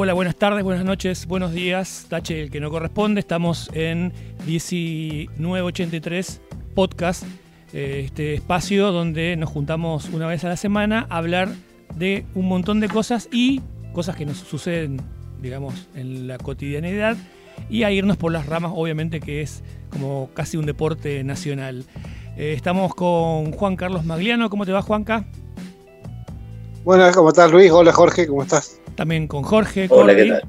Hola, buenas tardes, buenas noches, buenos días. Tache, el que no corresponde. Estamos en 1983 Podcast, eh, este espacio donde nos juntamos una vez a la semana a hablar de un montón de cosas y cosas que nos suceden, digamos, en la cotidianidad y a irnos por las ramas, obviamente, que es como casi un deporte nacional. Eh, estamos con Juan Carlos Magliano. ¿Cómo te va, Juanca? Buenas, ¿cómo estás, Luis? Hola, Jorge, ¿cómo estás? También con Jorge. Hola, ¿qué tal?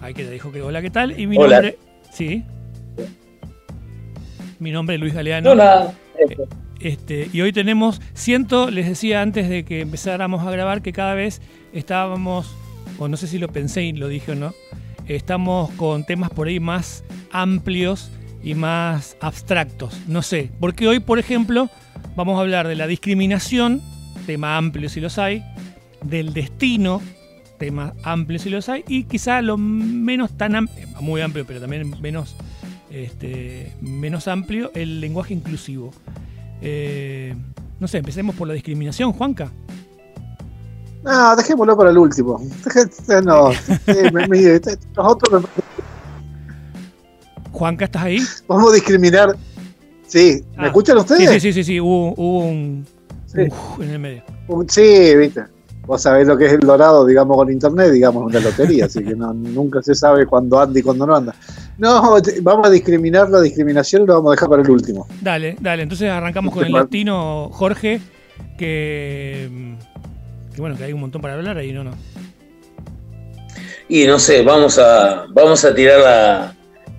Ahí que te dijo que hola, ¿qué tal? Y mi Hola. nombre. Sí. Mi nombre es Luis Galeano. No, nada. Este, y hoy tenemos, siento, les decía antes de que empezáramos a grabar, que cada vez estábamos, o no sé si lo pensé y lo dije o no, estamos con temas por ahí más amplios y más abstractos. No sé, porque hoy, por ejemplo, vamos a hablar de la discriminación, tema amplio si los hay, del destino, tema amplio si los hay, y quizá lo menos tan amplio, muy amplio, pero también menos, este, menos amplio, el lenguaje inclusivo. Eh, no sé, empecemos por la discriminación, Juanca. No, dejémoslo para el último. No, me- me- nosotros me- Juanca, ¿estás ahí? vamos a discriminar. Sí, ¿me Ah, escuchan ustedes? Sí, sí, sí, sí, hubo, hubo un, Sí. uf en el medio. Un- Sí, viste. Vos sabés lo que es el dorado, digamos, con internet, digamos, una lotería, así que no, nunca se sabe cuándo anda y cuándo no anda. No, vamos a discriminar la discriminación y lo vamos a dejar para el último. Dale, dale, entonces arrancamos con el destino, Jorge, que, que bueno, que hay un montón para hablar ahí, ¿no? no. Y no sé, vamos a, vamos a tirar la,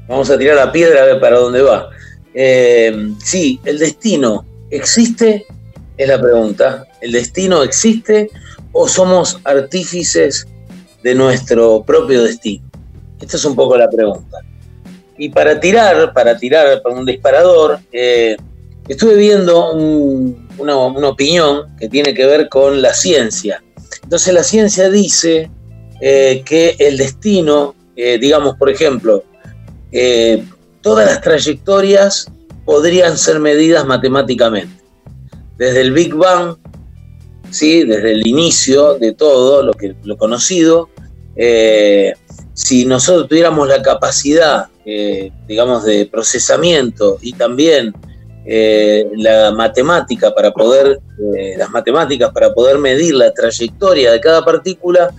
vamos a tirar la piedra a ver para dónde va. Eh, sí, el destino existe, es la pregunta. ¿El destino existe o somos artífices de nuestro propio destino? Esta es un poco la pregunta. Y para tirar, para tirar para un disparador, eh, estuve viendo un- una, opinión que tiene que ver con la ciencia. Entonces la ciencia dice eh, que el destino, eh, digamos, por ejemplo, todas las trayectorias podrían ser medidas matemáticamente. Desde el Big Bang, ¿sí? desde el inicio de todo lo, que, lo conocido, eh, si nosotros tuviéramos la capacidad, eh, digamos, de procesamiento y también eh, la matemática para poder, las matemáticas para poder medir la trayectoria de cada partícula,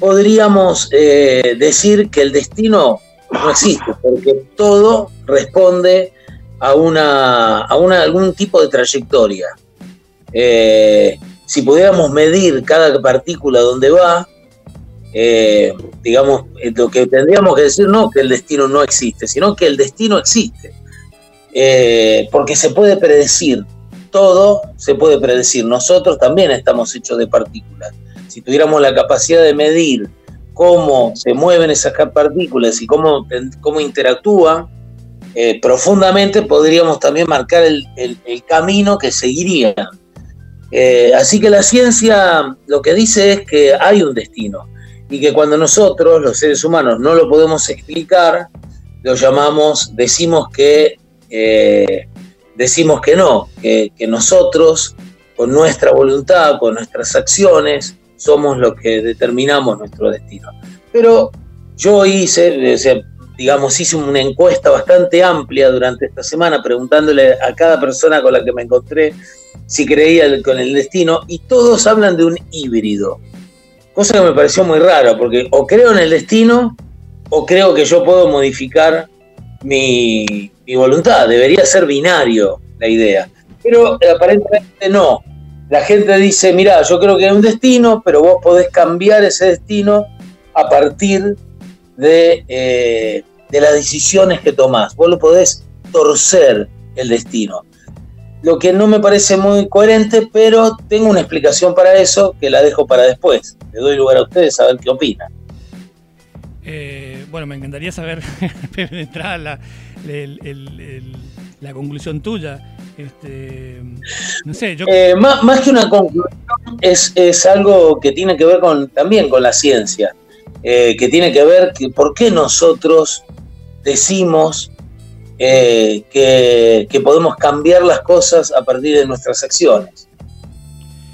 podríamos decir que el destino no existe, porque todo responde a, una, a una- algún tipo de trayectoria. Si pudiéramos medir cada partícula donde va, eh, digamos, eh, lo que tendríamos que decir no que el destino no existe, sino que el destino existe. Eh, porque se puede predecir, todo se puede predecir. Nosotros también estamos hechos de partículas si tuviéramos la capacidad de medir cómo se mueven esas partículas y cómo, cómo interactúan, profundamente podríamos también marcar el, el- el camino que seguirían. Eh, así que la ciencia lo que dice es que hay un destino y que cuando nosotros, los seres humanos, no lo podemos explicar, lo llamamos, decimos que, eh, decimos que no, que, nosotros, con nuestra voluntad, con nuestras acciones, somos los que determinamos nuestro destino. Pero yo hice, digamos, hice una encuesta bastante amplia durante esta semana preguntándole a cada persona con la que me encontré si creía con el destino y todos hablan de un híbrido. Cosa que me pareció muy raro, porque o creo en el destino o creo que yo puedo modificar mi, mi voluntad. Debería ser binario la idea. Pero eh, aparentemente no. La gente dice, mira, yo creo que hay un destino, pero vos podés cambiar ese destino a partir de, eh, de las decisiones que tomás. Vos lo podés torcer el destino. Lo que no me parece muy coherente, pero tengo una explicación para eso que la dejo para después. Le doy lugar a ustedes a ver qué opinan. Eh, bueno, me encantaría saber de entrada la, el- el- el- la conclusión tuya. Este, no sé, yo. Eh, más, más que una conclusión, es, es algo que tiene que ver con, también con la ciencia, eh, que tiene que ver que por qué nosotros decimos eh, que, podemos cambiar las cosas a partir de nuestras acciones.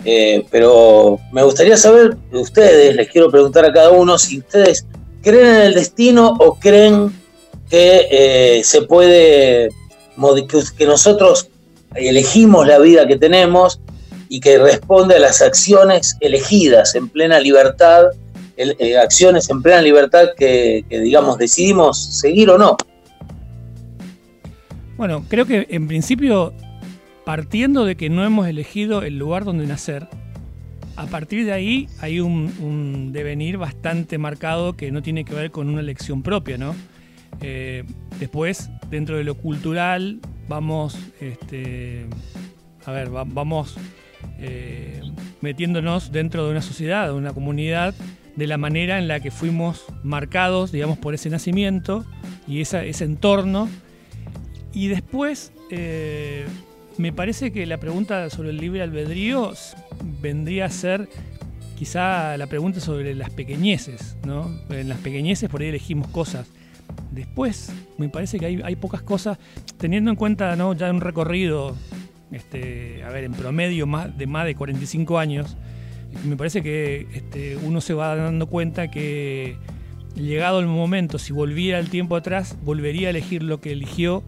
Eh, pero me gustaría saber de ustedes, les quiero preguntar a cada uno si ustedes creen en el destino o creen que eh, se puede, que nosotros elegimos la vida que tenemos y que responde a las acciones elegidas en plena libertad, acciones en plena libertad que, que, digamos, decidimos seguir o no. Bueno, creo que en principio partiendo de que no hemos elegido el lugar donde nacer, a partir de ahí hay un, devenir bastante marcado que no tiene que ver con una elección propia, ¿no? Eh, después, dentro de lo cultural, vamos, este, a ver, vamos eh, metiéndonos dentro de una sociedad, de una comunidad, de la manera en la que fuimos marcados, digamos, por ese nacimiento y ese entorno. Y después, eh, me parece que la pregunta sobre el libre albedrío vendría a ser quizá la pregunta sobre las pequeñeces, ¿no? En las pequeñeces por ahí elegimos cosas. Después, me parece que hay, pocas cosas, teniendo en cuenta ¿no? ya un recorrido, este, a ver, en promedio más de más de 45 años, me parece que este, uno se va dando cuenta que llegado el momento, si volviera el tiempo atrás, volvería a elegir lo que eligió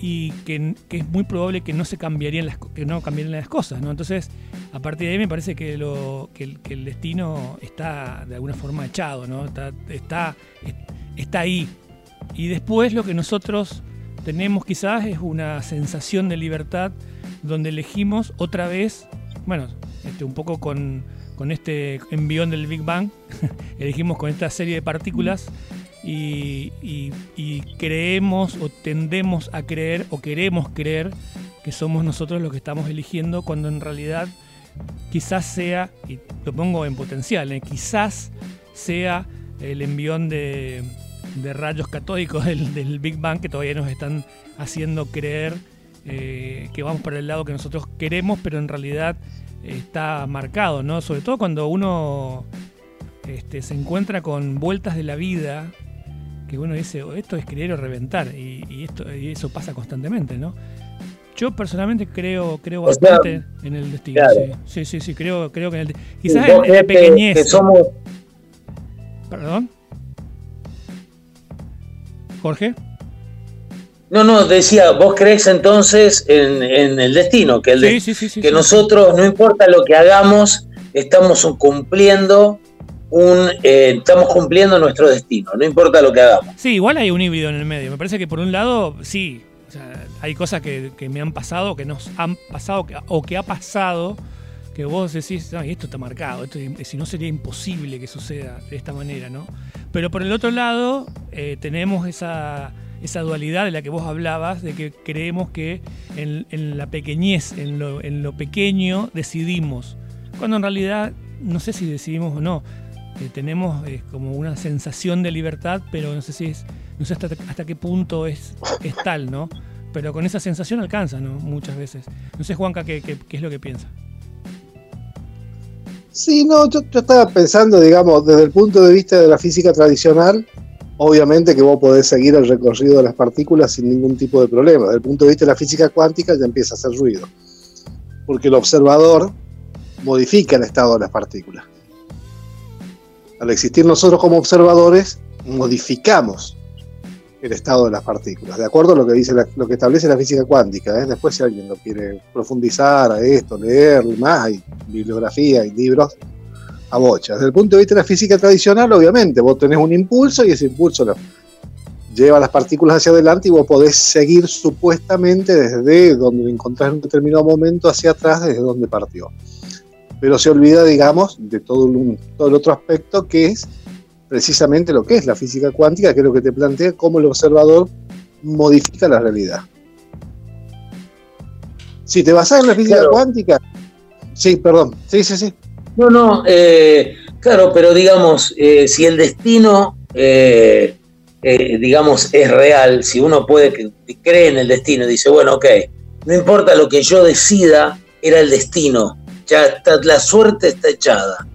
y que, es muy probable que no se cambiarían las, que no cambiarían las cosas, ¿no? Entonces, a partir de ahí me parece que, lo, que, el, destino está de alguna forma echado, ¿no? Está, está, está ahí. Y después lo que nosotros tenemos quizás es una sensación de libertad donde elegimos otra vez, bueno, este, un poco con, con este envión del Big Bang, elegimos con esta serie de partículas y, creemos o tendemos a creer o queremos creer que somos nosotros los que estamos eligiendo cuando en realidad quizás sea, y lo pongo en potencial, ¿eh? quizás sea el envión de, rayos catódicos del, Big Bang que todavía nos están haciendo creer eh, que vamos para el lado que nosotros queremos, pero en realidad está marcado, ¿no? Sobre todo cuando uno este, se encuentra con vueltas de la vida que uno dice, oh, esto es creer o reventar, y, esto, y eso pasa constantemente, ¿no? Yo personalmente creo, creo bastante en el destino. Sí. sí, sí, creo, creo que en el Quizás en, la pequeñez. somos... ¿Perdón? ¿Jorge? No, no, decía, vos crees entonces en, el destino, que, el que nosotros, no importa lo que hagamos, estamos cumpliendo un eh, estamos cumpliendo nuestro destino, no importa lo que hagamos. Sí, igual hay un híbrido en el medio. Me parece que por un lado, sí, hay cosas que, me han pasado, que nos han pasado, o que ha pasado, que vos decís, no, esto está marcado, esto, si no sería imposible que suceda de esta manera, ¿no? Pero por el otro lado, eh, tenemos esa, esa dualidad de la que vos hablabas, de que creemos que en, la pequeñez, en lo, en lo pequeño, decidimos. Cuando en realidad, no sé si decidimos o no, tenemos eh, como una sensación de libertad, pero no sé si es, no sé hasta, qué punto es, es tal, ¿no? Pero con esa sensación alcanza, ¿no? Muchas veces. No sé, Juanca, qué, qué, es lo que piensa. Sí, no, yo, estaba pensando, digamos, desde el punto de vista de la física tradicional, obviamente que vos podés seguir el recorrido de las partículas sin ningún tipo de problema. Desde el punto de vista de la física cuántica ya empieza a hacer ruido, porque el observador modifica el estado de las partículas al existir nosotros como observadores, modificamos el estado de las partículas, de acuerdo a lo que dice lo que establece la física cuántica. ¿eh? Después, si alguien lo quiere profundizar a esto, leer más, hay bibliografía, hay libros a bocha. Desde el punto de vista de la física tradicional, obviamente, vos tenés un impulso y ese impulso lo lleva las partículas hacia adelante y vos podés seguir supuestamente desde donde encontrás en un determinado momento hacia atrás, desde donde partió pero se olvida, digamos, de todo, todo el otro aspecto que es precisamente lo que es la física cuántica, que es lo que te plantea cómo el observador modifica la realidad. Si te basas en la física cuántica, sí, perdón, sí, sí, sí. No, no, eh, claro, pero digamos, eh, si el destino, eh, digamos, es real, si uno puede cree en el destino y dice, bueno, ok, no importa lo que yo decida, era el destino, ya está, la suerte está echada.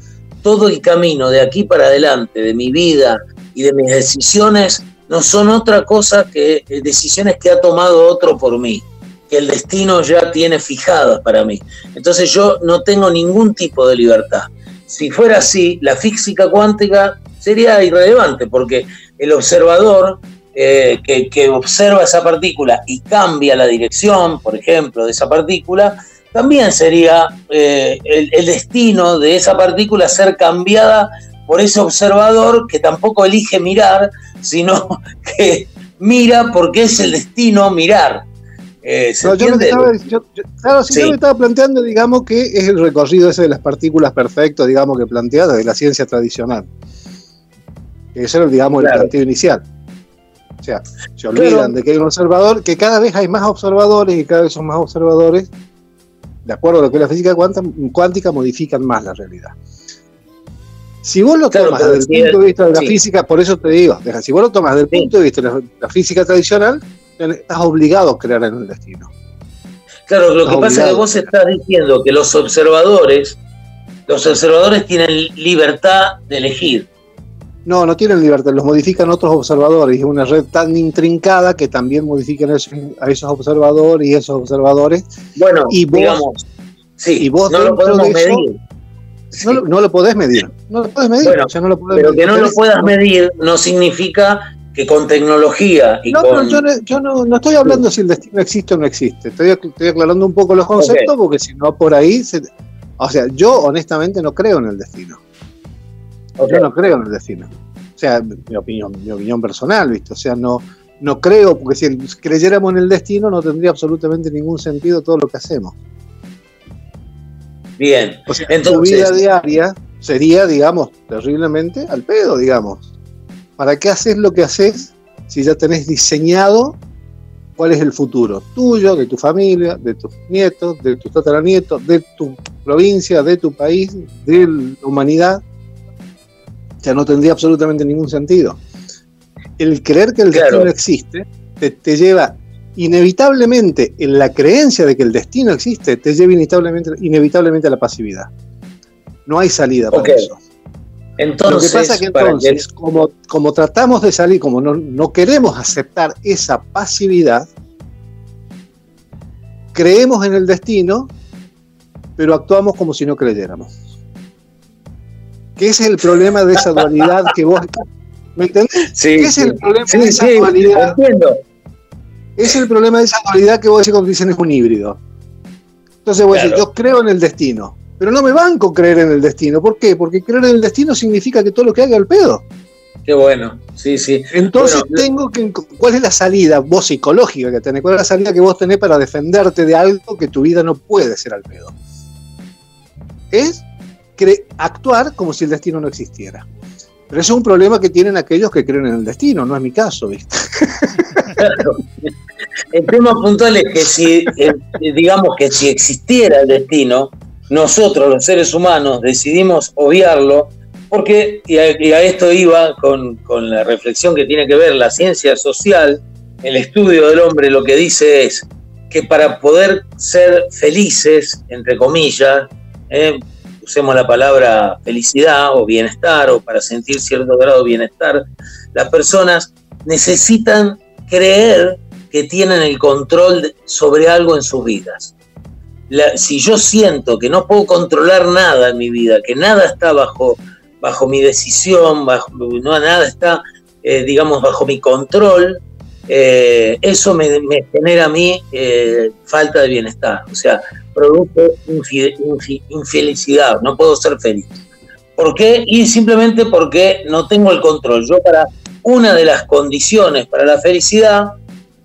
Todo el camino de aquí para adelante, de mi vida y de mis decisiones, no son otra cosa que eh, decisiones que ha tomado otro por mí, que el destino ya tiene fijadas para mí. Entonces yo no tengo ningún tipo de libertad. Si fuera así, la física cuántica sería irrelevante porque el observador eh, que, observa esa partícula y cambia la dirección, por ejemplo, de esa partícula, también sería eh, el, destino de esa partícula ser cambiada por ese observador que tampoco elige mirar, sino que mira porque es el destino mirar. Eh, yo, claro, sí, yo me estaba planteando, digamos, que es el recorrido ese de las partículas perfecto, digamos, que planteada de la ciencia tradicional. Ese era, digamos, el planteo inicial. O sea, se olvidan de que hay un observador, que cada vez hay más observadores y cada vez son más observadores, de acuerdo a lo que la física cuántica, modifican más la realidad. Si vos lo tomas desde el punto de vista de la física, por eso te digo, si vos lo tomas desde el punto de vista de la, física tradicional, estás obligado a crear en el destino. Claro, lo que pasa es que vos estás diciendo que los observadores, los observadores tienen libertad de elegir. No, no tienen libertad, los modifican otros observadores. Es una red tan intrincada que también modifican a esos observadores y esos observadores. Bueno, y digamos, sí, y vos no lo podemos medir. No, lo podés medir. No lo podés medir. pero que no lo puedas medir no significa que con tecnología y no, con... yo, no, yo no, estoy hablando si el destino existe o no existe. Estoy, estoy aclarando un poco los conceptos porque si no por ahí... o sea, yo honestamente no creo en el destino. Yo no creo en el destino. O sea, mi opinión, mi opinión personal, ¿viste? O sea, no, no creo, porque si creyéramos en el destino no tendría absolutamente ningún sentido todo lo que hacemos. Bien. O sea, tu vida diaria sería, digamos, terriblemente al pedo, digamos. ¿Para qué haces lo que haces si ya tenés diseñado cuál es el futuro tuyo, de tu familia, de tus nietos, de tus tataranietos, de tu provincia, de tu país, de la humanidad? Ya no tendría absolutamente ningún sentido. El creer que el destino existe te, lleva inevitablemente, en la creencia de que el destino existe, te lleva inevitablemente, inevitablemente a la pasividad. No hay salida para eso. Entonces, Lo que pasa es que entonces, como, como tratamos de salir, como no, no queremos aceptar esa pasividad, creemos en el destino, pero actuamos como si no creyéramos que es el problema de esa dualidad que vos... ¿Me entendés? Sí, ¿Qué es el problema de esa dualidad? Entiendo. Es el problema de esa dualidad que vos decís cuando dicen es un híbrido. Entonces vos decís, yo creo en el destino, pero no me banco creer en el destino. ¿Por qué? Porque creer en el destino significa que todo lo que haga el pedo. Qué bueno, sí, sí. Entonces tengo que... ¿Cuál es la salida vos psicológica que tenés? ¿Cuál es la salida que vos tenés para defenderte de algo que tu vida no puede ser al pedo? Es actuar como si el destino no existiera. Pero eso es un problema que tienen aquellos que creen en el destino, no es mi caso, ¿viste? El tema puntual es que si, eh, digamos que si existiera el destino, nosotros los seres humanos decidimos obviarlo, porque, y a, esto iba con, con, la reflexión que tiene que ver la ciencia social, el estudio del hombre lo que dice es que para poder ser felices, entre comillas, eh, usemos la palabra felicidad o bienestar o para sentir cierto grado de bienestar, las personas necesitan creer que tienen el control sobre algo en sus vidas. si yo siento que no puedo controlar nada en mi vida, que nada está bajo, bajo mi decisión, bajo, no, nada está, eh, digamos, bajo mi control, eh, eso me, genera a mí eh, falta de bienestar. O sea, produce infelicidad, no puedo ser feliz. ¿Por qué? Y simplemente porque no tengo el control. Yo para una de las condiciones para la felicidad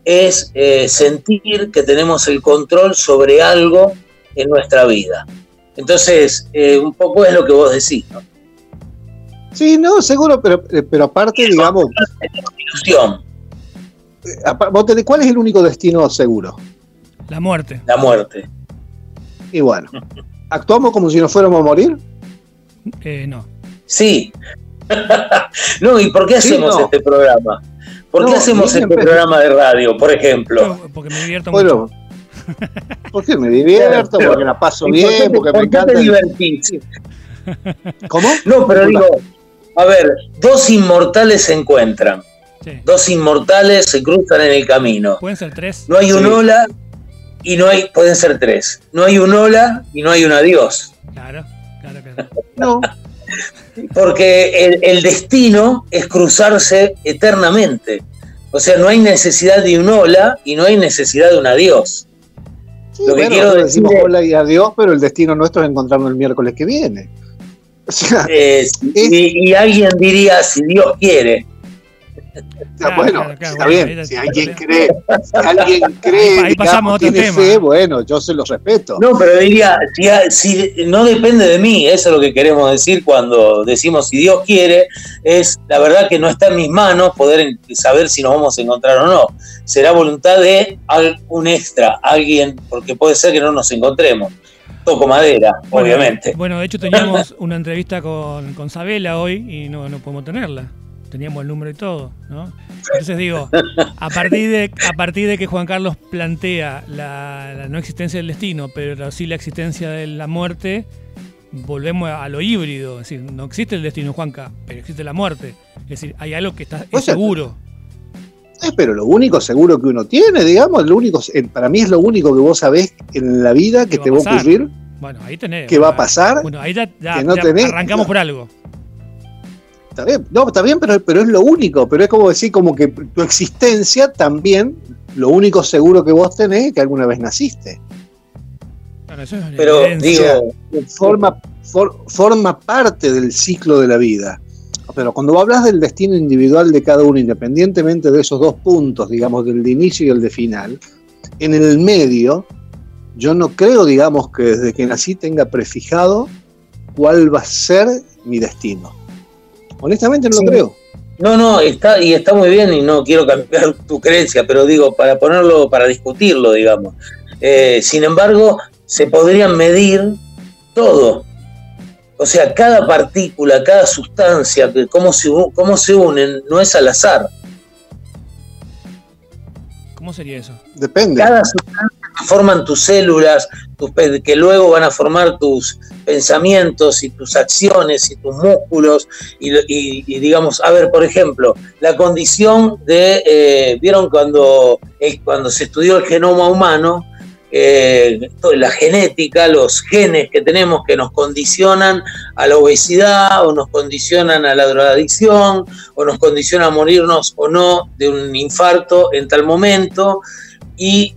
es eh, sentir que tenemos el control sobre algo en nuestra vida. Entonces, un poco es lo que vos decís, ¿no? Sí, no, seguro, pero, pero aparte, digamos... Ilusión. ¿Cuál es el único destino seguro? La muerte. La muerte. Y bueno, ¿actuamos como si nos fuéramos a morir? Eh, no. Sí. no, ¿y por qué hacemos este programa? ¿Por qué hacemos este programa de radio, por ejemplo? porque me divierto mucho. Porque me divierto, porque la paso bien, porque me encanta. ¿Cómo? No, pero digo, a ver, dos inmortales se encuentran. Dos inmortales se cruzan en el camino. Pueden ser tres. No hay un hola y no hay, pueden ser tres. No hay un hola y no hay un adiós. Claro, claro, claro. No, Porque el, el destino es cruzarse eternamente. O sea, no hay necesidad de un hola y no hay necesidad de un adiós. Sí, Lo que bueno, quiero decir decimos hola y adiós, pero el destino nuestro es encontrarnos el miércoles que viene. O sea, Eh, y, y alguien diría, si Dios quiere. Claro, bueno, claro, claro, está bueno, bien. Si alguien cree, si alguien cree, ahí digamos, tiene tema. fe, bueno, yo se los respeto. No, pero diría, si, si no depende de mí, eso es lo que queremos decir cuando decimos si Dios quiere, es la verdad que no está en mis manos poder en- saber si nos vamos a encontrar o no. Será voluntad de un extra, alguien, porque puede ser que no nos encontremos. Toco madera, Bueno, obviamente. Bueno, de hecho teníamos una entrevista con, con Sabela hoy y no, no podemos tenerla. Teníamos el número y todo, ¿no? Entonces digo, a partir de, a partir de que Juan Carlos plantea la, la no existencia del destino, pero sí la existencia de la muerte, volvemos a lo híbrido. Es decir, no existe el destino, Juanca, pero existe la muerte. Es decir, hay algo que está es seguro. Eh, pero lo único seguro que uno tiene, digamos, lo único, eh, para mí es lo único que vos sabés en la vida que ¿Qué te va a ocurrir, Bueno, ahí tenés. que va a pasar. Bueno, ahí ya, ya- que no ya tenés, arrancamos no. por algo. Está bien, no, está bien, pero, pero es lo único, pero es como decir, como que tu existencia también, lo único seguro que vos tenés es que alguna vez naciste. Eso es Pero evidencia. digo, Forma, for- forma parte del ciclo de la vida. Pero cuando vos hablas del destino individual de cada uno, independientemente de esos dos puntos, digamos, del de inicio y el de final, en el medio, yo no creo, digamos, que desde que nací tenga prefijado cuál va a ser mi destino. Honestamente no Sí. lo creo. No, no, está, y está muy bien y no quiero cambiar tu creencia, pero digo, para ponerlo, para discutirlo, digamos. Eh, sin embargo, se podrían medir todo. O sea, cada partícula, cada sustancia, que cómo se, cómo se unen, no es al azar. ¿Cómo sería eso? Depende. Cada sustancia que forman tus células, tus que luego van a formar tus pensamientos y tus acciones y tus músculos. Y, digamos, a ver, por ejemplo, la condición de, eh, ¿vieron cuando, eh, cuando se estudió el genoma humano? eh, la genética, los genes que tenemos que nos condicionan a la obesidad o nos condicionan a la drogadicción o nos condicionan a morirnos o no de un infarto en tal momento y,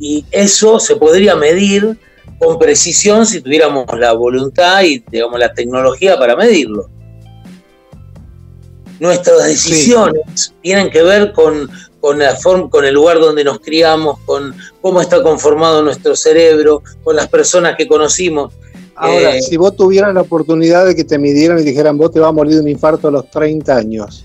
y eso se podría medir con precisión si tuviéramos la voluntad y digamos la tecnología para medirlo. Nuestras decisiones tienen que ver con, con, la forma, con el lugar donde nos criamos, con cómo está conformado nuestro cerebro, con las personas que conocimos. Ahora, Eh, si vos tuvieras la oportunidad de que te midieran y dijeran, vos te vas a morir de un infarto a los 30 años.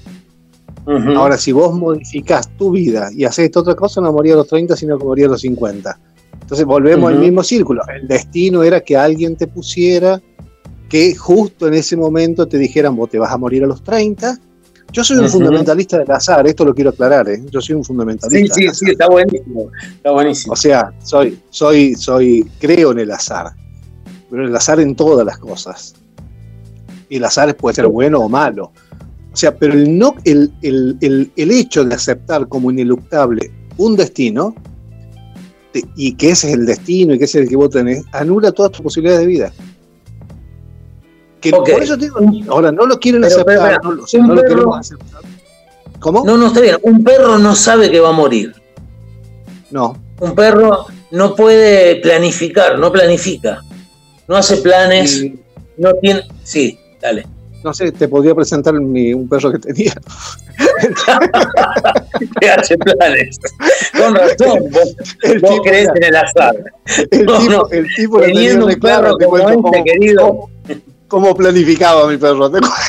Ahora, si vos modificás tu vida y haces esta otra cosa, no moría a los 30, sino que moría a los 50. Entonces volvemos al mismo círculo. El destino era que alguien te pusiera, que justo en ese momento te dijeran, vos te vas a morir a los 30. Yo soy un fundamentalista del azar, esto lo quiero aclarar, ¿eh? yo soy un sí, fundamentalista. sí, sí, azar. está buenísimo. Está buenísimo. O sea, soy, soy, soy, creo en el azar, pero el azar en todas las cosas. Y el azar puede ser bueno o malo. O sea, pero el, no, el, el, el, el hecho de aceptar como ineluctable un destino, te- y que ese es el destino y que ese es el que vos tenés, anula todas tus posibilidades de vida. Que. Por eso te digo, ahora no lo quieren Pero, aceptar, pero, pero, no, lo, no queremos aceptar. ¿Cómo? No, no, está bien. Un perro no sabe que va a morir. no. Un perro no puede planificar, no planifica. No hace planes, Y- no tiene. Sí, dale. No sé, te podría presentar mi- un perro que tenía. Te hace planes. Con razón, vos, El vos tipo crees en el azar. El No, tipo, no. el tipo Teniendo un claro, perro te como cuento este, cómo- querido. cómo- planificaba mi perro. te cuento.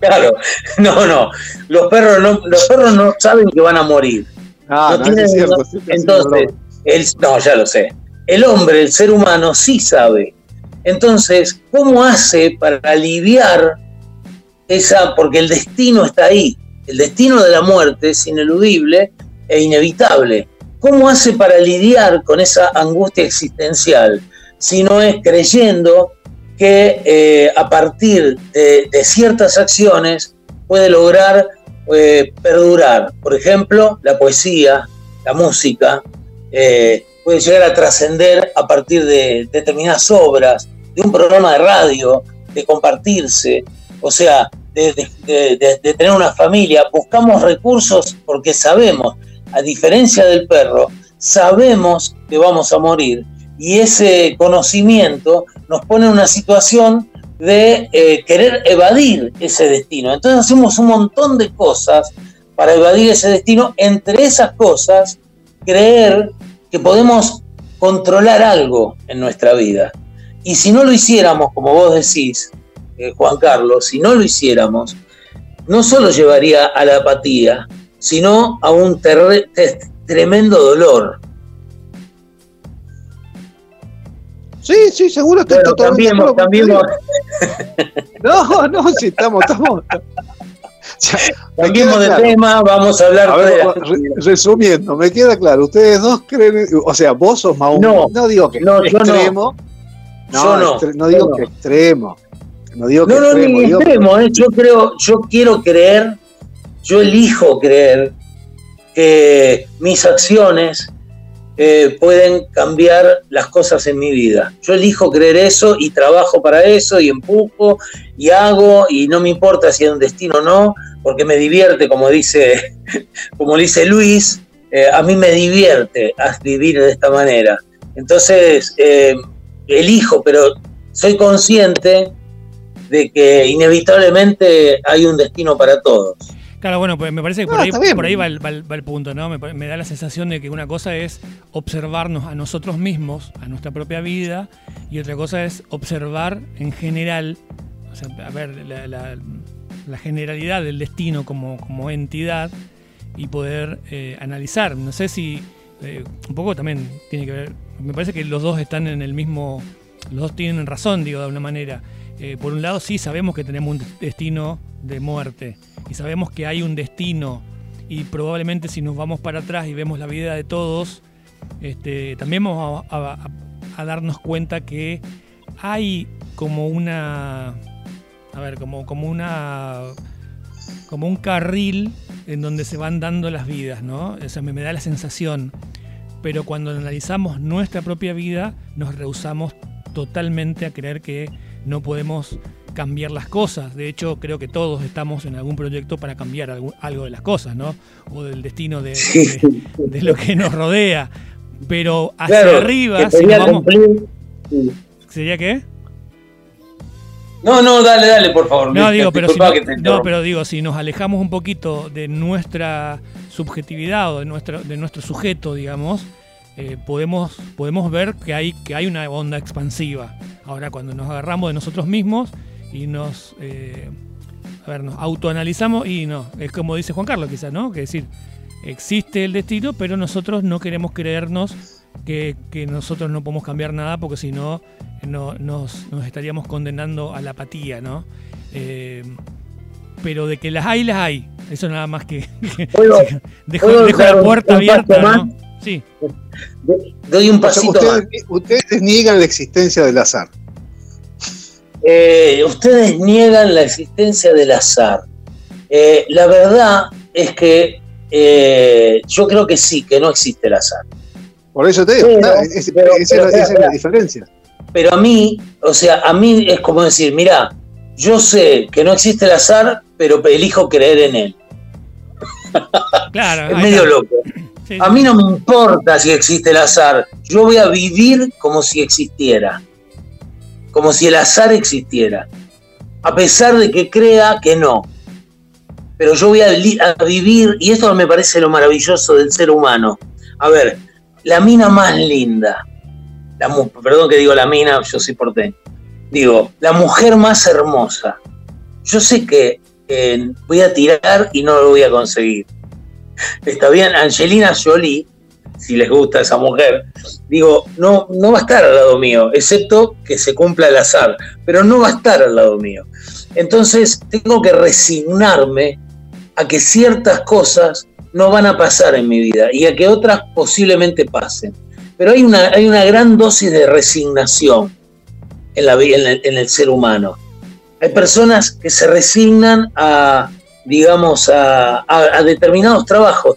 Claro. No, no. Los perros no, los perros no saben que van a morir. Ah, No no, tiene- eso es cierto. Entonces, el, no, ya lo sé. El hombre, el ser humano, sí sabe. Entonces, ¿cómo hace para aliviar esa? Porque el destino está ahí. El destino de la muerte es ineludible e inevitable. ¿Cómo hace para lidiar con esa angustia existencial? Si no es creyendo que eh, a partir de, ciertas acciones puede lograr eh, perdurar. Por ejemplo, la poesía, la música, eh, puede llegar a trascender a partir de determinadas obras, de un programa de radio, de compartirse, o sea, de, tener una familia. Buscamos recursos porque sabemos, a diferencia del perro, sabemos que vamos a morir y ese conocimiento nos pone en una situación de eh, querer evadir ese destino. Entonces hacemos un montón de cosas para evadir ese destino, entre esas cosas, creer que podemos controlar algo en nuestra vida. Y si no lo hiciéramos, como vos decís, eh, Juan Carlos, si no lo hiciéramos, no solo llevaría a la apatía, sino a un tremendo dolor. Sí, sí, seguro que también, también No, no, sí, estamos, estamos. Cambiemos de tema, vamos a hablar Resumiendo, me queda claro, ustedes dos creen, o sea, vos sos más no, no digo que no, extremo, no, no, no, digo que extremo, no digo que no, extremo, ni extremo, eh, yo creo, yo quiero creer, yo elijo creer que mis acciones eh, pueden cambiar las cosas en mi vida. Yo elijo creer eso y trabajo para eso y empujo y hago y no me importa si hay un destino o no, porque me divierte, como dice, como dice Luis, eh, a mí me divierte vivir de esta manera. Entonces, eh, elijo, pero soy consciente de que inevitablemente hay un destino para todos. Claro, bueno, pues me parece que por, ah, ahí, va, el, punto, ¿no? Me, da la sensación de que una cosa es observarnos a nosotros mismos, a nuestra propia vida, y otra cosa es observar en general, o sea, a ver, la, generalidad del destino como, como entidad y poder eh, analizar. No sé si eh, un poco también tiene que ver, me parece que los dos están en el mismo, los dos tienen razón, digo, de alguna manera. Eh, por un lado sí sabemos que tenemos un destino de muerte y sabemos que hay un destino y probablemente si nos vamos para atrás y vemos la vida de todos, este, también vamos a, darnos cuenta que hay como una, a ver, como, como una, como un carril en donde se van dando las vidas, ¿no? O sea, me, me da la sensación. Pero cuando analizamos nuestra propia vida, nos rehusamos totalmente a creer que no podemos cambiar las cosas. De hecho, creo que todos estamos en algún proyecto para cambiar algo, de las cosas, ¿no? O del destino de, lo que nos rodea. Pero hacia arriba, si vamos... ¿Sería qué? No, no, dale, dale, por favor. No, digo, pero si no, pero digo, si nos alejamos un poquito de nuestra subjetividad o de nuestro, de nuestro sujeto, digamos, eh, podemos, podemos ver que hay, que hay una onda expansiva. Ahora, cuando nos agarramos de nosotros mismos y nos, eh, a ver, nos autoanalizamos y no, es como dice Juan Carlos quizás, ¿no? Que decir, existe el destino, pero nosotros no queremos creernos que, nosotros no podemos cambiar nada porque si no, no nos, estaríamos condenando a la apatía, ¿no? Eh, pero de que las hay, las hay. Eso nada más que... dejo, la puerta abierta, ¿no? Sí. Doy un pasito ustedes, ustedes niegan la existencia del azar. Eh, ustedes niegan la existencia del azar. Eh, la verdad es que eh, yo creo que sí, que no existe el azar. Por eso te digo, esa, es la diferencia. Pero a mí, o sea, a mí es como decir, mira, yo sé que no existe el azar, pero elijo creer en él. Claro, es medio loco. a mí no me importa si existe el azar, yo voy a vivir como si existiera como si el azar existiera, a pesar de que crea que no. Pero yo voy a, vivir, y esto me parece lo maravilloso del ser humano. A ver, la mina más linda, perdón que digo la mina, yo soy porteño, digo, la mujer más hermosa. Yo sé que eh, voy a tirar y no lo voy a conseguir. Está bien, Angelina Jolie si les gusta esa mujer, digo, no, no va a estar al lado mío, excepto que se cumpla el azar, pero no va a estar al lado mío. Entonces tengo que resignarme a que ciertas cosas no van a pasar en mi vida y a que otras posiblemente pasen. Pero hay una, hay una gran dosis de resignación en, la, en, el, en el ser humano. Hay personas que se resignan a, digamos, a, a determinados trabajos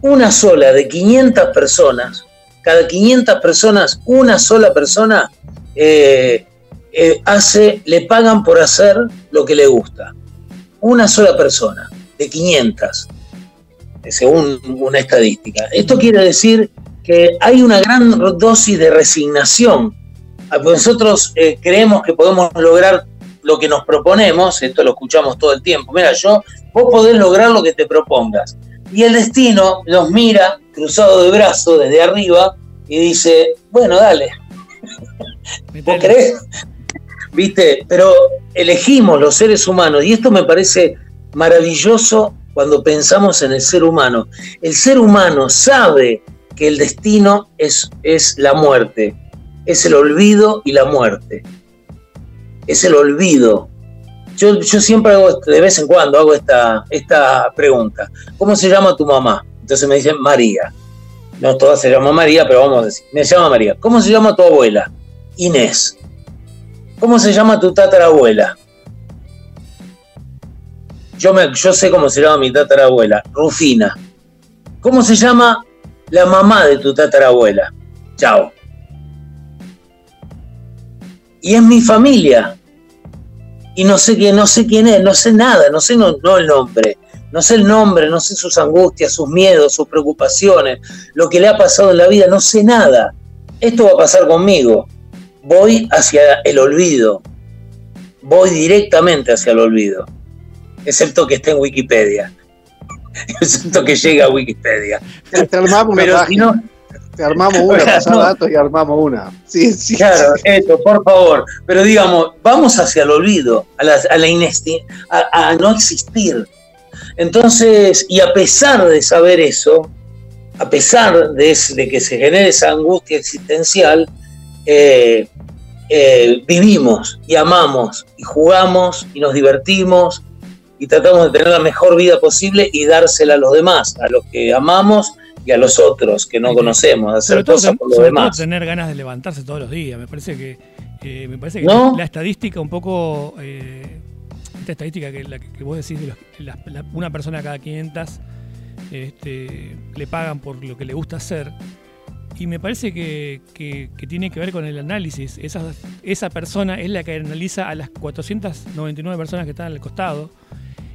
una sola de 500 personas, cada 500 personas, una sola persona eh, eh, hace, le pagan por hacer lo que le gusta. Una sola persona, de 500, según una estadística. Esto quiere decir que hay una gran dosis de resignación. Nosotros eh, creemos que podemos lograr lo que nos proponemos, esto lo escuchamos todo el tiempo. Mira, yo, vos podés lograr lo que te propongas. Y el destino los mira cruzado de brazos desde arriba y dice, bueno, dale. ¿Vos crees? ¿Viste? Pero elegimos los seres humanos y esto me parece maravilloso cuando pensamos en el ser humano. El ser humano sabe que el destino es, es la muerte, es el olvido y la muerte. Es el olvido. Yo, yo siempre hago, de vez en cuando hago esta, esta pregunta. ¿Cómo se llama tu mamá? Entonces me dicen María. No todas se llaman María, pero vamos a decir, me llama María. ¿Cómo se llama tu abuela? Inés. ¿Cómo se llama tu tatarabuela? Yo, me, yo sé cómo se llama mi tatarabuela, Rufina. ¿Cómo se llama la mamá de tu tatarabuela? Chao. Y es mi familia. Y no sé quién, no sé quién es, no sé nada, no sé no, el nombre. No sé el nombre, no sé sus angustias, sus miedos, sus preocupaciones, lo que le ha pasado en la vida, no sé nada. Esto va a pasar conmigo. Voy hacia el olvido. Voy directamente hacia el olvido. Excepto que esté en Wikipedia. Excepto que llegue a Wikipedia. Te armamos una Pero si no, te armamos una, datos y armamos una. Sí, sí, claro, eso, por favor. Pero digamos, vamos hacia el olvido, a, la, a, la a, a no existir. Entonces, y a pesar de saber eso, a pesar de, de que se genere esa angustia existencial, eh, eh, vivimos y amamos y jugamos y nos divertimos y tratamos de tener la mejor vida posible y dársela a los demás, a los que amamos y a los otros que no conocemos, hacer cosas por los demás. tener ganas de levantarse todos los días, me parece que, eh, me parece que la, estadística un poco, esta estadística que, la que vos decís de una persona cada 500 este, le pagan por lo que le gusta hacer, y me parece que, tiene que ver con el análisis. Esa, esa persona es la que analiza a las 499 personas que están al costado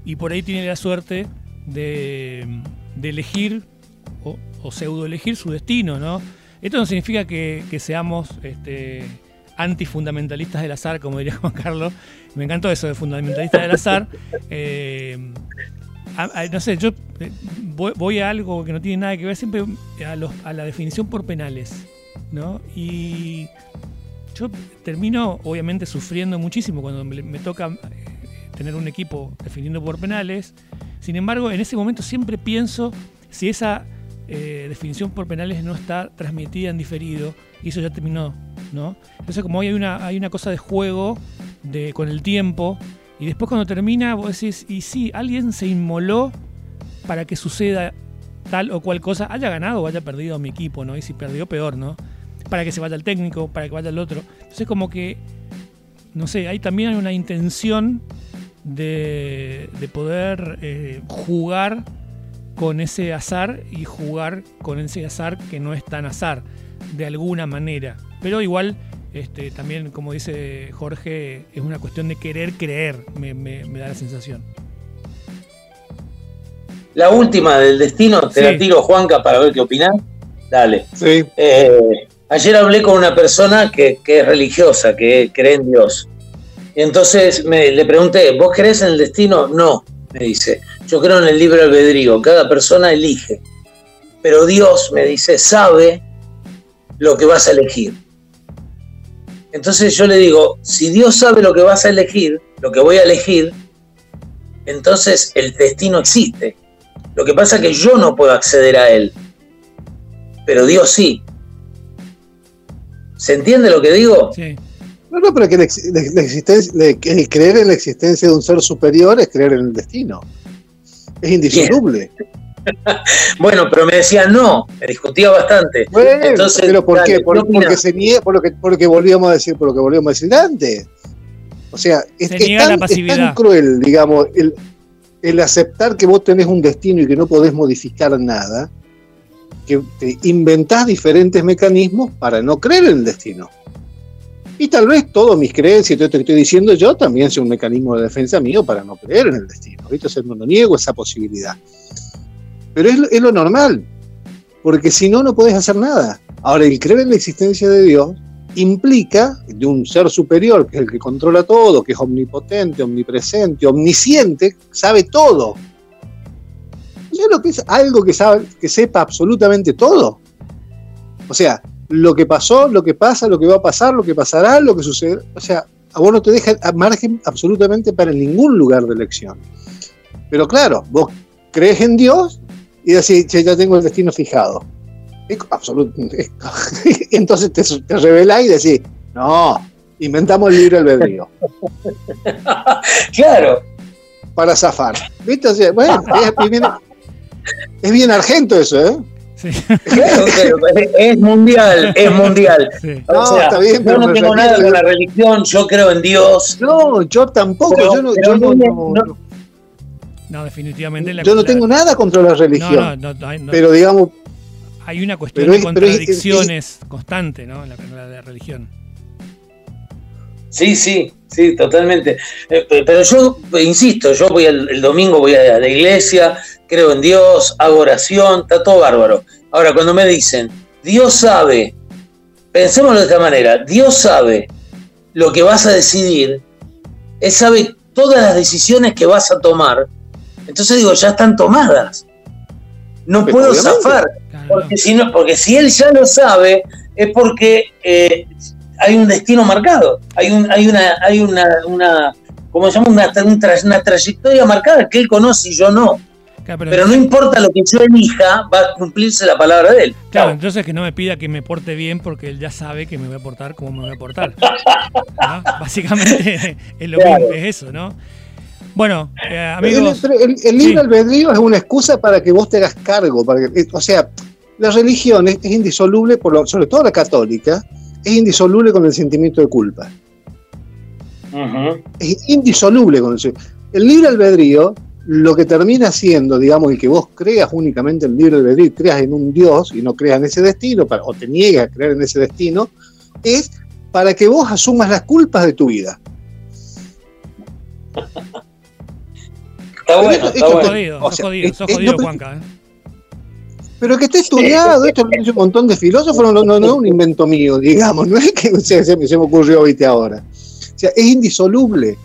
y por ahí tiene la suerte de, elegir o, pseudo elegir su destino, ¿no? Esto no significa que, seamos este, antifundamentalistas del azar, como diría Juan Carlos. Me encantó eso de fundamentalistas del azar. Eh, no sé, yo eh, voy, a algo que no tiene nada que ver siempre a, la definición por penales, ¿no? Y yo termino, obviamente, sufriendo muchísimo cuando me, toca tener un equipo definiendo por penales. Sin embargo, en ese momento siempre pienso si esa eh, definición por penales no está transmitida en diferido y eso ya terminó, ¿no? Entonces, como hoy hay una, hay una cosa de juego de, con el tiempo y después cuando termina, vos decís, y sí, alguien se inmoló para que suceda tal o cual cosa, haya ganado o haya perdido mi equipo, ¿no? Y si perdió, peor, ¿no? Para que se vaya el técnico, para que vaya el otro. Entonces como que, no sé, ahí también hay una intención de, poder eh, jugar con ese azar y jugar con ese azar que no es tan azar, de alguna manera. Pero igual este, también, como dice Jorge, es una cuestión de querer creer, me, da la sensación. La última del destino, te la tiro, Juanca, para ver qué opinas. Dale. Sí. Eh, ayer hablé con una persona que, es religiosa, que cree en Dios. Entonces me, le pregunté, ¿vos crees en el destino? No, me dice. Yo creo en el libre albedrío, cada persona elige. Pero Dios, me dice, sabe lo que vas a elegir. Entonces yo le digo, si Dios sabe lo que vas a elegir, lo que voy a elegir, entonces el destino existe. Lo que pasa es que yo no puedo acceder a él, pero Dios sí. ¿Se entiende lo que digo? Sí. No, no, pero que la, existencia, creer en la existencia de un ser superior es creer en el destino. Es indisoluble. bueno, pero me decía no, me discutía bastante. Entonces, pero ¿por qué? Por, porque se niega, por lo que, por volvíamos a decir, por lo que volvíamos a decir antes. O sea, es, tan, cruel, digamos, el, el, aceptar que vos tenés un destino y que no podés modificar nada, que te inventás diferentes mecanismos para no creer en el destino. Y tal vez todos mis creencias y todo esto que estoy diciendo yo también sea un mecanismo de defensa mío para no creer en el destino. ¿viste? O sea, no niego esa posibilidad. Pero es, lo normal, porque si no, no puedes hacer nada. Ahora, el creer en la existencia de Dios implica de un ser superior, que es el que controla todo, que es omnipotente, omnipresente, omnisciente, sabe todo. ¿Sabes lo que es algo que sepa absolutamente todo? O sea, lo que pasó, lo que pasa, lo que va a pasar, lo que pasará, lo que sucede. O sea, a vos no te deja margen absolutamente para ningún lugar de elección. Pero claro, vos crees en Dios y decís, ya tengo el destino fijado. Absolutamente. Entonces te, te revelás y decís, no, inventamos el libre albedrío. claro. Para zafar. ¿Viste? O sea, bueno, es, bien, es bien argento eso, ¿eh? Sí. Es mundial, es mundial. Sí. O no, sea, está bien, yo no tengo nada con la religión, yo creo en Dios. No, yo tampoco, pero, yo no, yo no, no, no, definitivamente. La, yo no tengo nada contra la religión. pero digamos, hay una cuestión de contradicciones constante, ¿no? En la, en la religión. Sí, sí, sí, totalmente. Eh, pero yo, insisto, yo voy el, el, domingo, voy a la iglesia, creo en Dios, hago oración, está todo bárbaro. Ahora, cuando me dicen, Dios sabe, pensémoslo de esta manera, Dios sabe lo que vas a decidir, Él sabe todas las decisiones que vas a tomar, entonces digo, ya están tomadas. No puedo obviamente. zafar. Porque si, no, porque si él ya lo sabe, es porque eh, hay un destino marcado. Hay, un, hay una, hay una, una ¿cómo se llama? Una, una, una trayectoria marcada que él conoce y yo no. Claro, pero, pero, no importa lo que yo elija, va a cumplirse la palabra de él. Claro, claro, entonces que no me pida que me porte bien porque él ya sabe que me voy a portar como me voy a portar. ¿no? Básicamente es lo claro. mismo, es eso, ¿no? Bueno, eh, amigos. El, el, el libre sí. albedrío es una excusa para que vos te hagas cargo. Para que, o sea, la religión es, es indisoluble, por lo, sobre todo la católica, es indisoluble con el sentimiento de culpa. Uh -huh. Es indisoluble con el El libre albedrío, lo que termina siendo, digamos, y que vos creas únicamente el libre albedrío, creas en un Dios y no creas en ese destino, para, o te niegas a creer en ese destino, es para que vos asumas las culpas de tu vida. Está bueno, está sos bueno. jodido, sos jodido, Juanca. ¿eh? Pero que esté estudiado, esto lo han un montón de filósofos, no, no, no, es un invento mío, digamos, no es que se, se, me, se me ocurrió viste ahora. O sea, es indisoluble.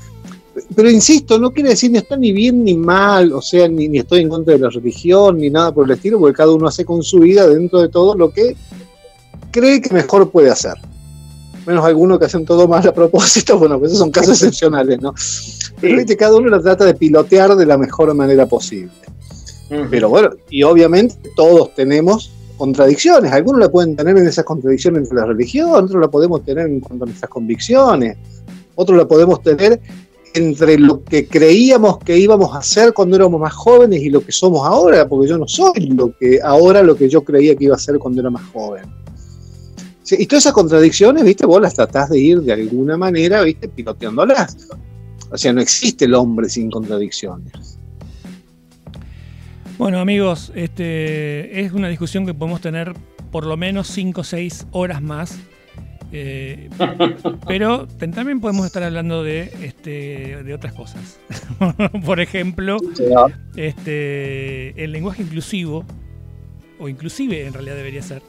Pero insisto, no quiere decir ni está ni bien ni mal, o sea, ni, ni, estoy en contra de la religión, ni nada por el estilo, porque cada uno hace con su vida, dentro de todo, lo que cree que mejor puede hacer. Menos algunos que hacen todo mal a propósito, bueno, pues esos son casos excepcionales, ¿no? Pero ¿viste? cada uno lo trata de pilotear de la mejor manera posible. Pero bueno, y obviamente todos tenemos contradicciones. Algunos la pueden tener en esas contradicciones entre la religión, otros la podemos tener en cuanto a nuestras convicciones, otros la podemos tener entre lo que creíamos que íbamos a hacer cuando éramos más jóvenes y lo que somos ahora, porque yo no soy lo que ahora lo que yo creía que iba a ser cuando era más joven. Y todas esas contradicciones, viste, vos las tratás de ir de alguna manera, viste, piloteándolas. O sea, no existe el hombre sin contradicciones. Bueno, amigos, este es una discusión que podemos tener por lo menos 5 o 6 horas más. Eh, pero también podemos estar hablando de, este, de otras cosas. por ejemplo, este, el lenguaje inclusivo, o inclusive en realidad debería ser.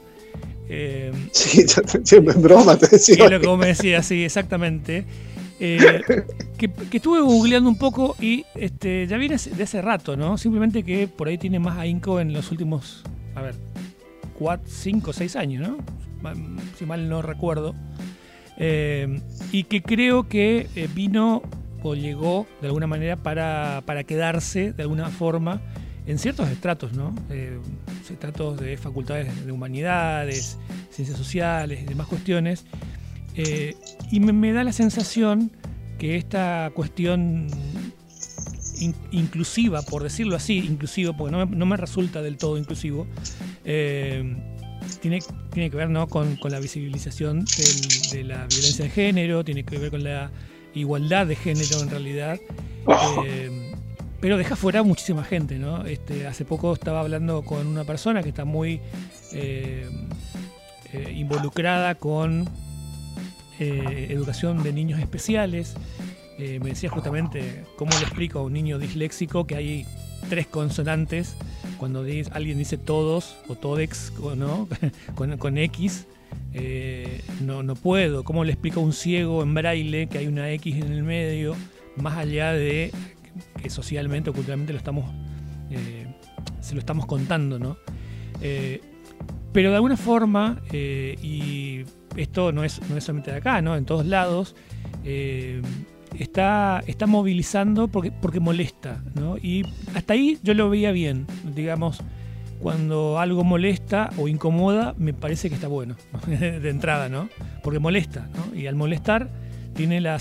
Eh, sí, siempre en broma te decía. lo que me decía, sí, exactamente. Eh, que, que, estuve googleando un poco y este, ya viene de hace rato, ¿no? Simplemente que por ahí tiene más ahínco en los últimos, a ver, 4, 5, 6 años, ¿no? Si mal no recuerdo. Eh, y que creo que eh, vino o llegó de alguna manera para, para, quedarse de alguna forma en ciertos estratos, ¿no? Eh, estratos de facultades de humanidades, ciencias sociales y demás cuestiones y me, da la sensación que esta cuestión in, inclusiva, por decirlo así, inclusivo, porque no me, no me resulta del todo inclusivo, tiene, tiene, que ver ¿no? con, con la visibilización del, de la violencia de género, tiene que ver con la igualdad de género en realidad. Eh, pero deja fuera muchísima gente, ¿no? Este, hace poco estaba hablando con una persona que está muy eh, eh, involucrada con educación de niños especiales. me decía justamente cómo le explico a un niño disléxico que hay tres consonantes cuando alguien dice todos o todex ¿no? con, con X. no, no puedo. ¿Cómo le explico a un ciego en braille que hay una X en el medio? Más allá de que socialmente o culturalmente lo estamos, eh, se lo estamos contando, ¿no? Eh, pero de alguna forma, eh, y esto no es, no es solamente de acá, ¿no? En todos lados, está, está movilizando porque, porque molesta, ¿no? Y hasta ahí yo lo veía bien, digamos, cuando algo molesta o incomoda, me parece que está bueno, de entrada, ¿no? Porque molesta, ¿no? Y al molestar, tiene la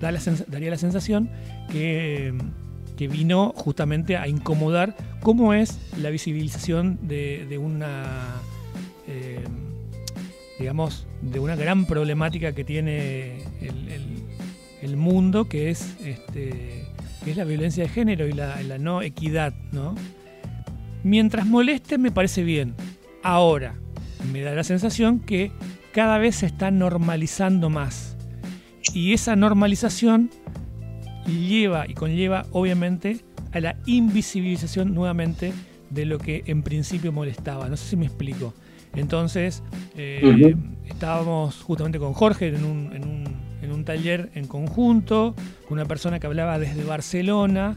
da la daría la sensación que, vino justamente a incomodar cómo es la visibilización de, una, eh, digamos, de una gran problemática que tiene el, mundo, que es, este, es la violencia de género y la, la no equidad, ¿no? Mientras moleste me parece bien. Ahora, me da la sensación que cada vez se está normalizando más y esa normalización lleva y conlleva obviamente a la invisibilización nuevamente de lo que en principio molestaba. No sé si me explico. Entonces, eh, estábamos justamente con Jorge en un, en, un, en un, taller en conjunto, con una persona que hablaba desde Barcelona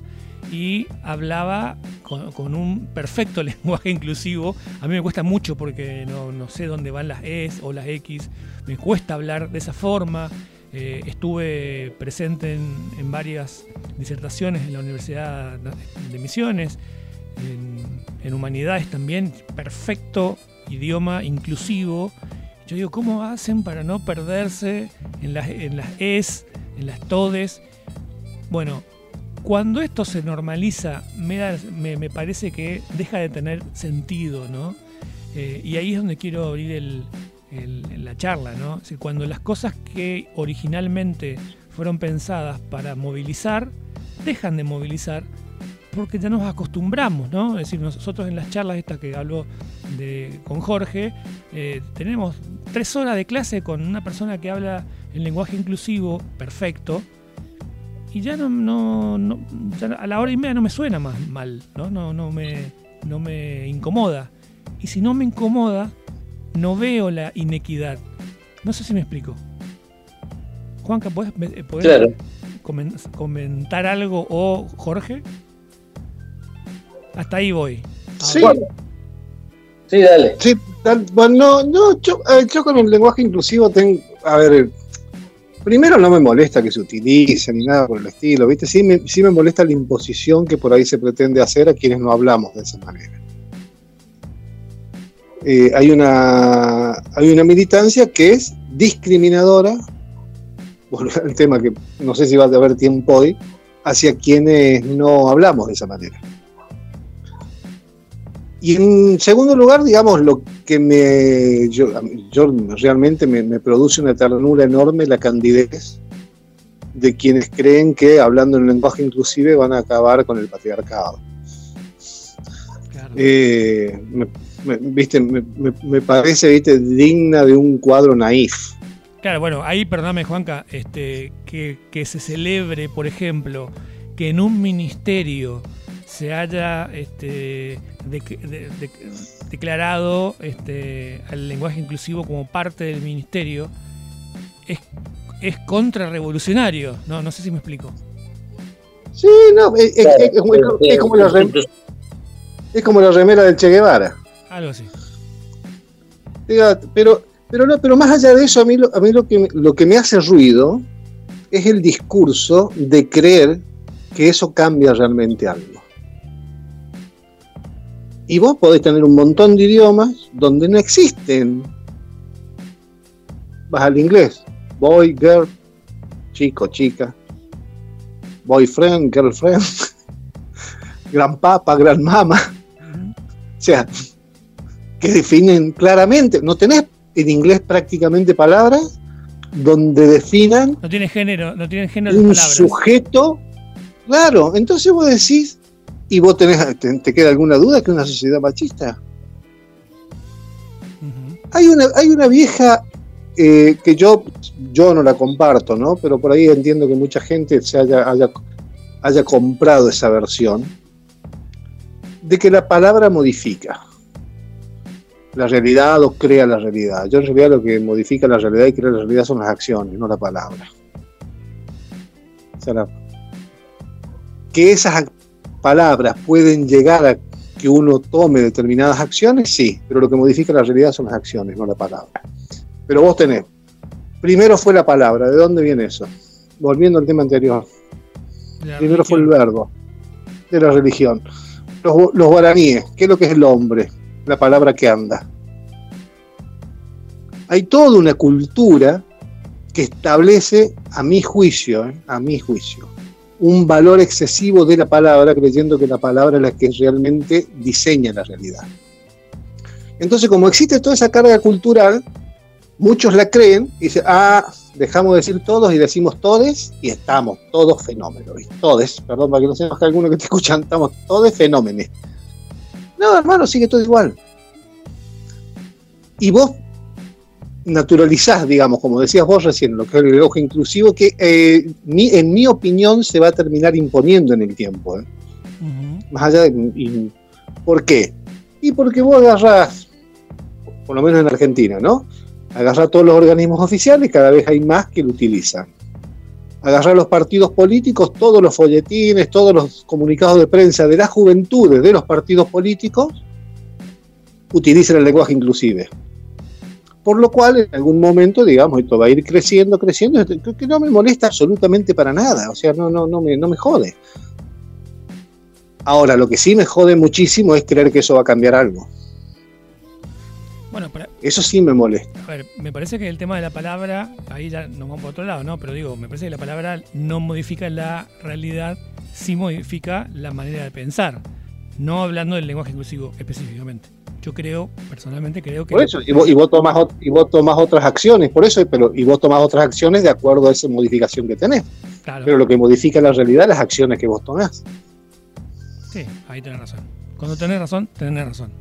y hablaba con, un perfecto lenguaje inclusivo. A mí me cuesta mucho porque no, no sé dónde van las Es o las X, me cuesta hablar de esa forma. Eh, estuve presente en, varias disertaciones en la Universidad de Misiones, en, humanidades también, perfecto idioma inclusivo. Yo digo, ¿cómo hacen para no perderse en las, en las es, en las todes? Bueno, cuando esto se normaliza, me, me, parece que deja de tener sentido, ¿no? Eh, y ahí es donde quiero abrir el, la charla, ¿no? cuando las cosas que originalmente fueron pensadas para movilizar, dejan de movilizar porque ya nos acostumbramos, ¿no? Es decir, nosotros en las charlas estas que hablo de, con Jorge, eh, tenemos tres horas de clase con una persona que habla en lenguaje inclusivo perfecto, y ya no, no, a la hora y media no me suena más mal, ¿no? No, no, me, no me incomoda. Y si no me incomoda, no veo la inequidad. No sé si me explico. Juanca, ¿puedes, comentar algo o Jorge? Hasta ahí voy. Sí. Sí, dale. Sí, bueno, no, yo, yo, con el lenguaje inclusivo tengo, a ver, primero no me molesta que se utilice ni nada por el estilo, ¿viste? Sí me, sí me molesta la imposición que por ahí se pretende hacer a quienes no hablamos de esa manera. Eh, hay, una, hay una militancia que es discriminadora, volver al tema que no sé si va a haber tiempo hoy, hacia quienes no hablamos de esa manera. Y en segundo lugar, digamos, lo que me, yo, realmente me, me, produce una ternura enorme la candidez de quienes creen que hablando en lenguaje inclusive van a acabar con el patriarcado. Eh, me, viste, me, parece viste, digna de un cuadro naif. Claro, bueno, ahí, perdóname, Juanca, este, que, se celebre, por ejemplo, que en un ministerio se haya este, declarado este, al lenguaje inclusivo como parte del ministerio, es, es contrarrevolucionario. No, no sé si me explico. Sí, no, es, como la, es como la remera del Che Guevara. Algo así. pero, pero, no, pero más allá de eso, a mí, lo, a mí lo, que, lo que me hace ruido es el discurso de creer que eso cambia realmente algo. Y vos podés tener un montón de idiomas donde no existen. Vas al inglés. Boy, girl, chico, chica. Boyfriend, girlfriend. gran papa, gran mama. O sea, que definen claramente. No tenés en inglés prácticamente palabras donde definan. No tiene género, no tienen género un sujeto Claro, entonces vos decís, y vos tenés, te, queda alguna duda que es una sociedad machista. hay, una, hay una vieja eh, que yo, yo no la comparto, ¿no? Pero por ahí entiendo que mucha gente se haya, haya, haya comprado esa versión, de que la palabra modifica la realidad o crea la realidad. Yo en realidad lo que modifica la realidad y crea la realidad son las acciones, no la palabra. que esas palabras pueden llegar a que uno tome determinadas acciones, sí, pero lo que modifica la realidad son las acciones, no la palabra. Pero vos tenés, primero fue la palabra, ¿de dónde viene eso? Volviendo al tema anterior. primero fue el verbo, de la religión. Los, los guaraníes, ¿qué es lo que es el hombre? la palabra que anda. Hay toda una cultura que establece, a mi juicio, ¿eh? a mi juicio, un valor excesivo de la palabra, creyendo que la palabra es la que realmente diseña la realidad. Entonces, como existe toda esa carga cultural, muchos la creen y dicen, ah, dejamos de decir todos y decimos todes y estamos todos fenómenos. Todes, perdón para que no se que alguno que te escuchan, estamos todos fenómenos. No, hermano, sigue todo igual. Y vos naturalizás, digamos, como decías vos recién, lo que es el lenguaje inclusivo, que eh, en mi opinión se va a terminar imponiendo en el tiempo. ¿eh? Más allá de. ¿Por qué? Y porque vos agarrás, por lo menos en Argentina, ¿no? Agarrás todos los organismos oficiales, cada vez hay más que lo utilizan agarrar los partidos políticos, todos los folletines, todos los comunicados de prensa de las juventudes de los partidos políticos, utilicen el lenguaje inclusive. Por lo cual, en algún momento, digamos, esto va a ir creciendo, creciendo, que no me molesta absolutamente para nada, o sea, no, no, no, me, no me jode. Ahora, lo que sí me jode muchísimo es creer que eso va a cambiar algo. Bueno, eso sí me molesta. A ver, me parece que el tema de la palabra, ahí ya nos vamos por otro lado, ¿no? Pero digo, me parece que la palabra no modifica la realidad, sí modifica la manera de pensar. No hablando del lenguaje inclusivo específicamente. Yo creo, personalmente creo que... Por eso, y vos, y vos, tomás, y vos tomás otras acciones, por eso, pero y vos tomás otras acciones de acuerdo a esa modificación que tenés. Claro. Pero lo que modifica la realidad es las acciones que vos tomás. Sí, ahí tenés razón. Cuando tenés razón, tenés razón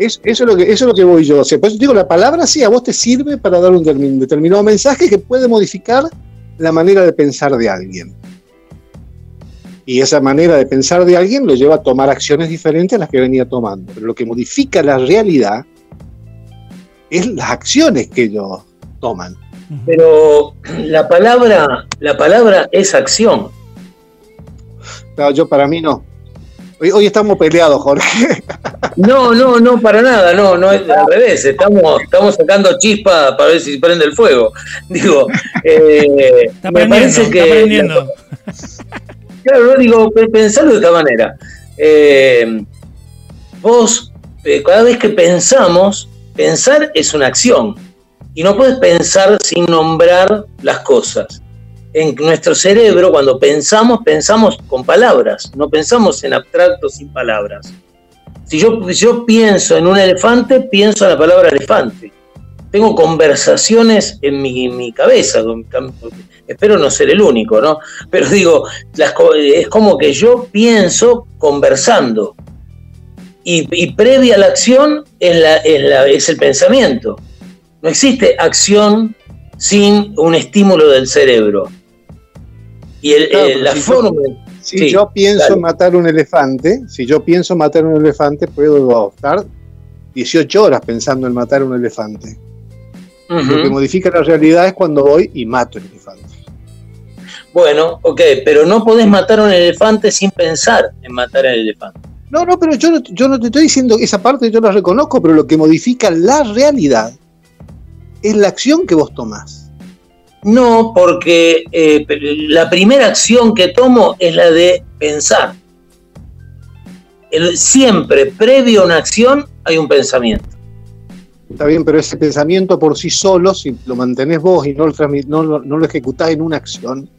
eso, es lo que, eso es lo que voy yo. O sea, por eso digo, la palabra sí a vos te sirve para dar un determinado mensaje que puede modificar la manera de pensar de alguien. Y esa manera de pensar de alguien lo lleva a tomar acciones diferentes a las que venía tomando. Pero lo que modifica la realidad es las acciones que ellos toman. Pero la palabra, la palabra es acción. Claro, yo para mí no. Hoy, estamos peleados, Jorge. No, no, no, para nada, no, no es al revés. Estamos, estamos sacando chispa para ver si prende el fuego. Digo, eh, me parece que. Claro, digo, pensarlo de esta manera. Eh, vos, eh, cada vez que pensamos, pensar es una acción. Y no puedes pensar sin nombrar las cosas en nuestro cerebro, cuando pensamos, pensamos con palabras, no pensamos en abstracto sin palabras. Si yo, yo pienso en un elefante, pienso en la palabra elefante. Tengo conversaciones en mi, cabeza, espero no ser el único, ¿no? Pero digo, es como que yo pienso conversando. Y, previa a la acción es, la, es el pensamiento. No existe acción sin un estímulo del cerebro. Y el, la forma. si yo pienso matar un elefante, si yo pienso matar un elefante, puedo estar 18 horas pensando en matar un elefante. Lo que modifica la realidad es cuando voy y mato el elefante. Bueno, ok, pero no podés matar un elefante sin pensar en matar al elefante. No, no, pero yo, yo no te estoy diciendo esa parte, yo la reconozco, pero lo que modifica la realidad es la acción que vos tomás. No, porque eh, la primera acción que tomo es la de pensar. siempre, previo a una acción, hay un pensamiento. Está bien, pero ese pensamiento por sí solo, si lo mantenés vos y no lo, no, no lo ejecutás en una acción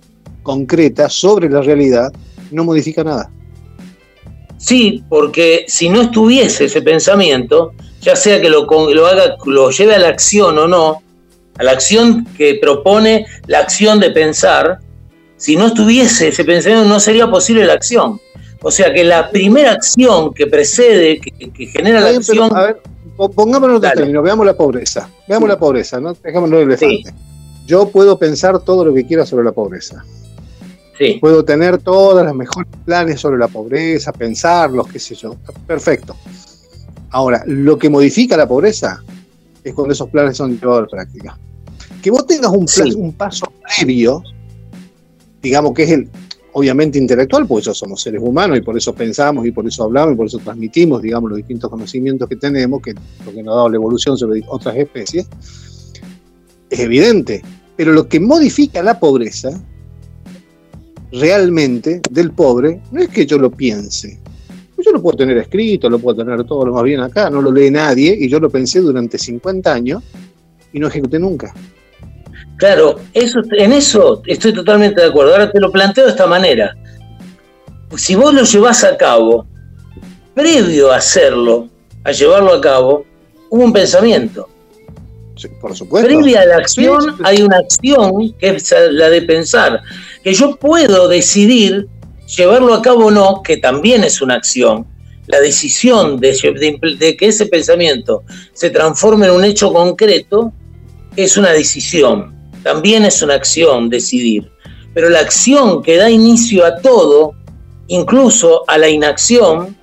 concreta sobre la realidad, no modifica nada. Sí, porque si no estuviese ese pensamiento, ya sea que lo, lo, haga, lo lleve a la acción o no, a la acción que propone la acción de pensar, Si no estuviese ese pensamiento, no sería posible la acción. O sea que la primera acción que precede, que, genera la acción. a ver, pongámonos en términos, veamos la pobreza. Veamos la pobreza, ¿no? Dejámonos el elefante. Yo puedo pensar todo lo que quiera sobre la pobreza. Sí. Puedo tener todos los mejores planes sobre la pobreza, pensarlos, qué sé yo. Perfecto. Ahora, lo que modifica la pobreza es cuando esos planes son llevados a la práctica. Que vos tengas un, un paso previo, digamos que es el, obviamente intelectual, porque eso somos seres humanos y por eso pensamos y por eso hablamos y por eso transmitimos, digamos, los distintos conocimientos que tenemos, que lo que nos ha dado la evolución sobre otras especies, es evidente. Pero lo que modifica la pobreza realmente del pobre no es que yo lo piense. Yo lo puedo tener escrito, lo puedo tener todo lo más bien acá, no lo lee nadie y yo lo pensé durante 50 años y no ejecuté nunca. Claro, eso, en eso estoy totalmente de acuerdo. Ahora te lo planteo de esta manera. Si vos lo llevas a cabo, previo a hacerlo, a llevarlo a cabo, hubo un pensamiento. Sí, por supuesto. Previa a la acción hay una acción que es la de pensar. Que yo puedo decidir llevarlo a cabo o no, que también es una acción. La decisión de, de que ese pensamiento se transforme en un hecho concreto es una decisión también es una acción decidir, pero la acción que da inicio a todo, incluso a la inacción,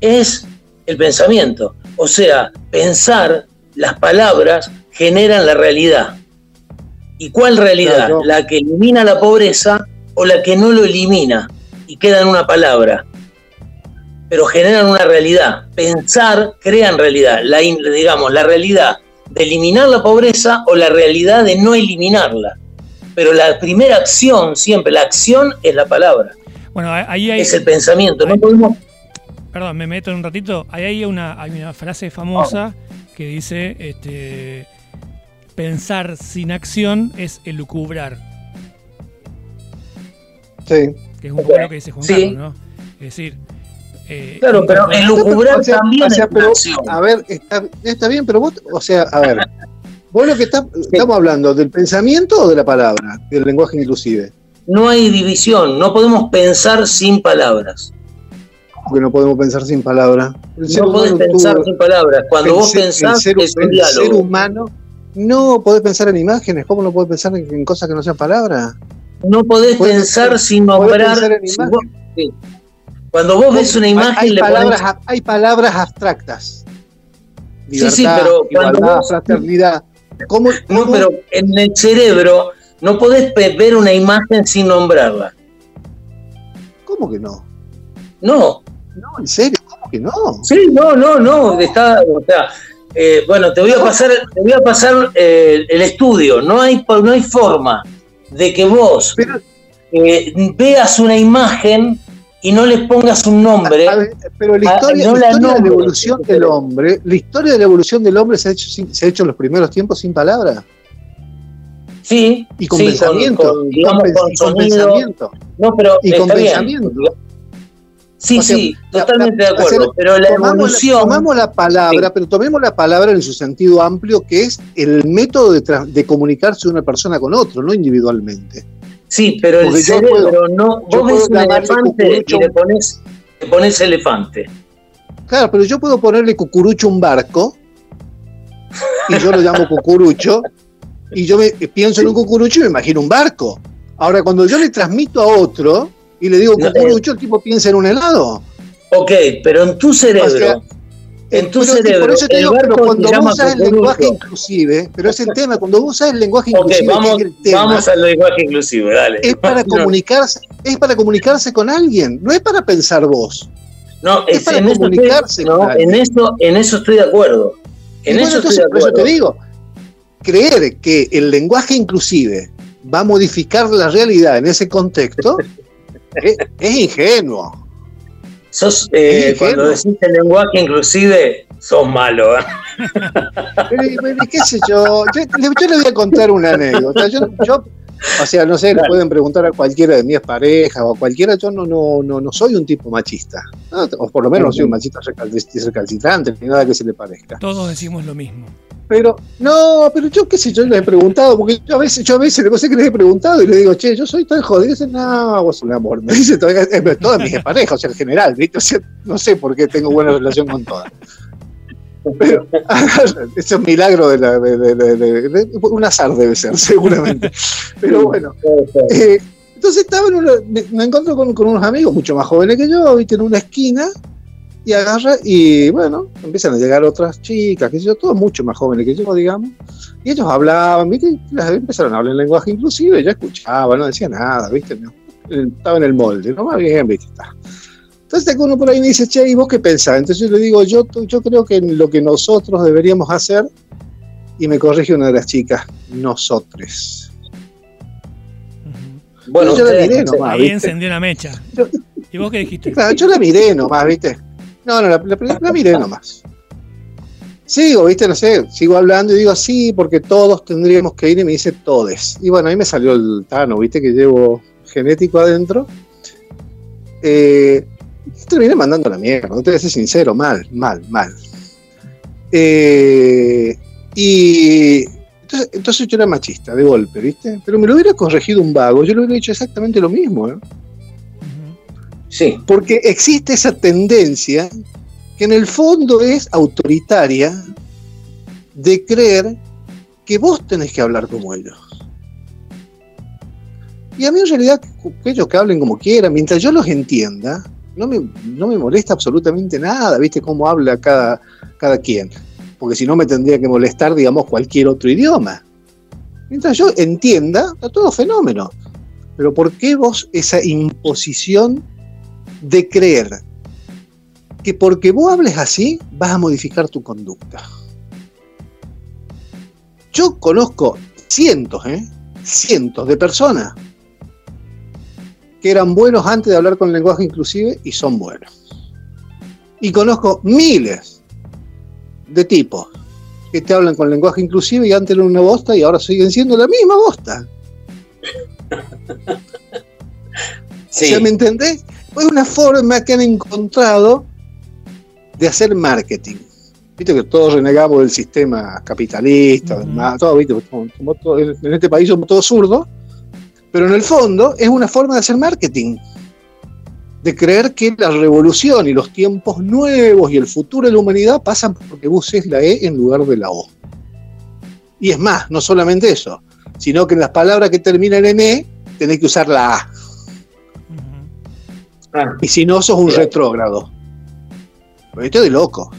es el pensamiento. O sea, pensar, las palabras generan la realidad. ¿Y cuál realidad? La que elimina la pobreza o la que no lo elimina y queda en una palabra. Pero generan una realidad. Pensar crean realidad. La, digamos, la realidad de eliminar la pobreza o la realidad de no eliminarla. Pero la primera acción, siempre, la acción es la palabra. Bueno, ahí hay, es el pensamiento. no podemos... Perdón, me meto en un ratito. Ahí hay una, hay una frase famosa que dice, este, pensar sin acción es elucubrar. Sí. Que es un poco lo que dice Juan Carlos, ¿no? Es decir, eh, claro, pero el lucubrar también A ver, está, bien, pero vos, o sea, a ver, vos lo que estamos hablando, ¿del pensamiento o de la palabra? Del lenguaje inclusive. No hay división, no podemos pensar sin palabras. Porque no podemos pensar sin palabras. No podés pensar sin palabras. Cuando vos pensás, el ser, el ser humano, no podés pensar en imágenes. ¿Cómo no podés pensar en, cosas que no sean palabras? No podés, pensar sin nombrar. Cuando vos ves una imagen, hay, palabras, hay palabras abstractas. sí, sí, pero igualdad, fraternidad. ¿Cómo, No, pero en el cerebro no podés ver una imagen sin nombrarla. ¿Cómo que no? No. No, en serio, ¿cómo que no? Sí, no, no, no. Está, o sea, eh, bueno, te voy a pasar, te voy a pasar eh, el estudio. No hay, no hay forma de que vos eh, veas una imagen y no les pongas un nombre. pero la historia, de la evolución del hombre, la historia de la evolución del hombre se ha hecho, se ha hecho en los primeros tiempos sin palabras. Sí, y con pensamiento, y con, pensamiento. No, pero y con pensamiento. Sí, sí, totalmente de acuerdo. pero la evolución. tomamos la palabra, pero tomemos la palabra en su sentido amplio, que es el método de, de comunicarse una persona con otro, no individualmente. Sí, pero el cerebro no. Vos ves un elefante y le pones, le pones elefante. Claro, pero yo puedo ponerle cucurucho a un barco y yo lo llamo cucurucho y yo me, pienso en un cucurucho y me imagino un barco. Ahora, cuando yo le transmito a otro y le digo cucurucho, el tipo piensa en un helado. Ok, pero en tu cerebro tu cerebro. Por eso te digo, pero cuando vos usas el lenguaje inclusive, pero es el tema, cuando vos usas el lenguaje inclusive, vamos, vamos al lenguaje inclusive, dale. Es para comunicarse, es para comunicarse con alguien, no es para pensar vos. No, es, para comunicarse con alguien. En eso, en eso estoy de acuerdo. En eso estoy de acuerdo. Por eso te digo, creer que el lenguaje inclusive va a modificar la realidad en ese contexto es ingenuo. Sos, eh, cuando decís el lenguaje inclusive, sos malo. ¿eh? Pero, qué sé yo, yo, le voy a contar una anécdota. Yo, o sea, no sé, le pueden preguntar a cualquiera de mis parejas o a cualquiera, yo no, no, no, no soy un tipo machista. O por lo menos no soy un machista recalcitrante, ni nada que se le parezca. Todos decimos lo mismo. Pero, no, pero yo qué sé, yo les he preguntado, porque yo a veces, yo a veces, no que les he preguntado y le digo, che, yo soy tan jodido. Y dicen, no, vos un amor. Me dice todavía, es todas mis parejas, o sea, en general, ¿viste? O sea, no sé por qué tengo buena relación con todas. Pero, ese es un milagro de, la, de, de, un azar debe ser, seguramente. Pero bueno, eh, entonces estaba en una, me, encuentro con, con, unos amigos mucho más jóvenes que yo, ¿viste? En una esquina, y agarra y bueno, empiezan a llegar otras chicas, que yo, todos mucho más jóvenes que yo, digamos, y ellos hablaban, ¿viste? empezaron a hablar en lenguaje inclusive, yo escuchaba, no decía nada, ¿viste? estaba en el molde, no más bien, ¿viste? Está. Entonces uno por ahí me dice, che, ¿y vos qué pensás? Entonces yo le digo, yo, yo creo que lo que nosotros deberíamos hacer, y me corrige una de las chicas, nosotros. Bueno, yo la miré nomás. Ahí encendió una mecha. ¿Y vos qué dijiste? Claro, yo la miré nomás, ¿viste? No, no, la, la, miré nomás. Sigo, viste, no sé, sigo hablando y digo, sí, porque todos tendríamos que ir y me dice todes. Y bueno, ahí me salió el Tano, viste, que llevo genético adentro. Eh, terminé mandando la mierda, no te voy a ser sincero, mal, mal, mal. Eh, y entonces, entonces, yo era machista, de golpe, ¿viste? Pero me lo hubiera corregido un vago, yo lo hubiera hecho exactamente lo mismo, ¿eh? Sí. Porque existe esa tendencia que en el fondo es autoritaria de creer que vos tenés que hablar como ellos. Y a mí en realidad que ellos que hablen como quieran, mientras yo los entienda, no me, no me molesta absolutamente nada, ¿viste? Cómo habla cada, cada quien. Porque si no me tendría que molestar, digamos, cualquier otro idioma. Mientras yo entienda, está todo fenómeno. Pero ¿por qué vos esa imposición de creer que porque vos hables así vas a modificar tu conducta. Yo conozco cientos, ¿eh? cientos de personas que eran buenos antes de hablar con lenguaje inclusive y son buenos. Y conozco miles de tipos que te hablan con lenguaje inclusive y antes eran una bosta y ahora siguen siendo la misma bosta. Sí. ¿Me entendés? Es una forma que han encontrado de hacer marketing. Viste que todos renegamos del sistema capitalista, en este país somos todos zurdos, pero en el fondo es una forma de hacer marketing, de creer que la revolución y los tiempos nuevos y el futuro de la humanidad pasan porque uses la E en lugar de la O. Y es más, no solamente eso, sino que en las palabras que terminan en E tenés que usar la A. Y si no, sos un retrógrado. Esto es de loco.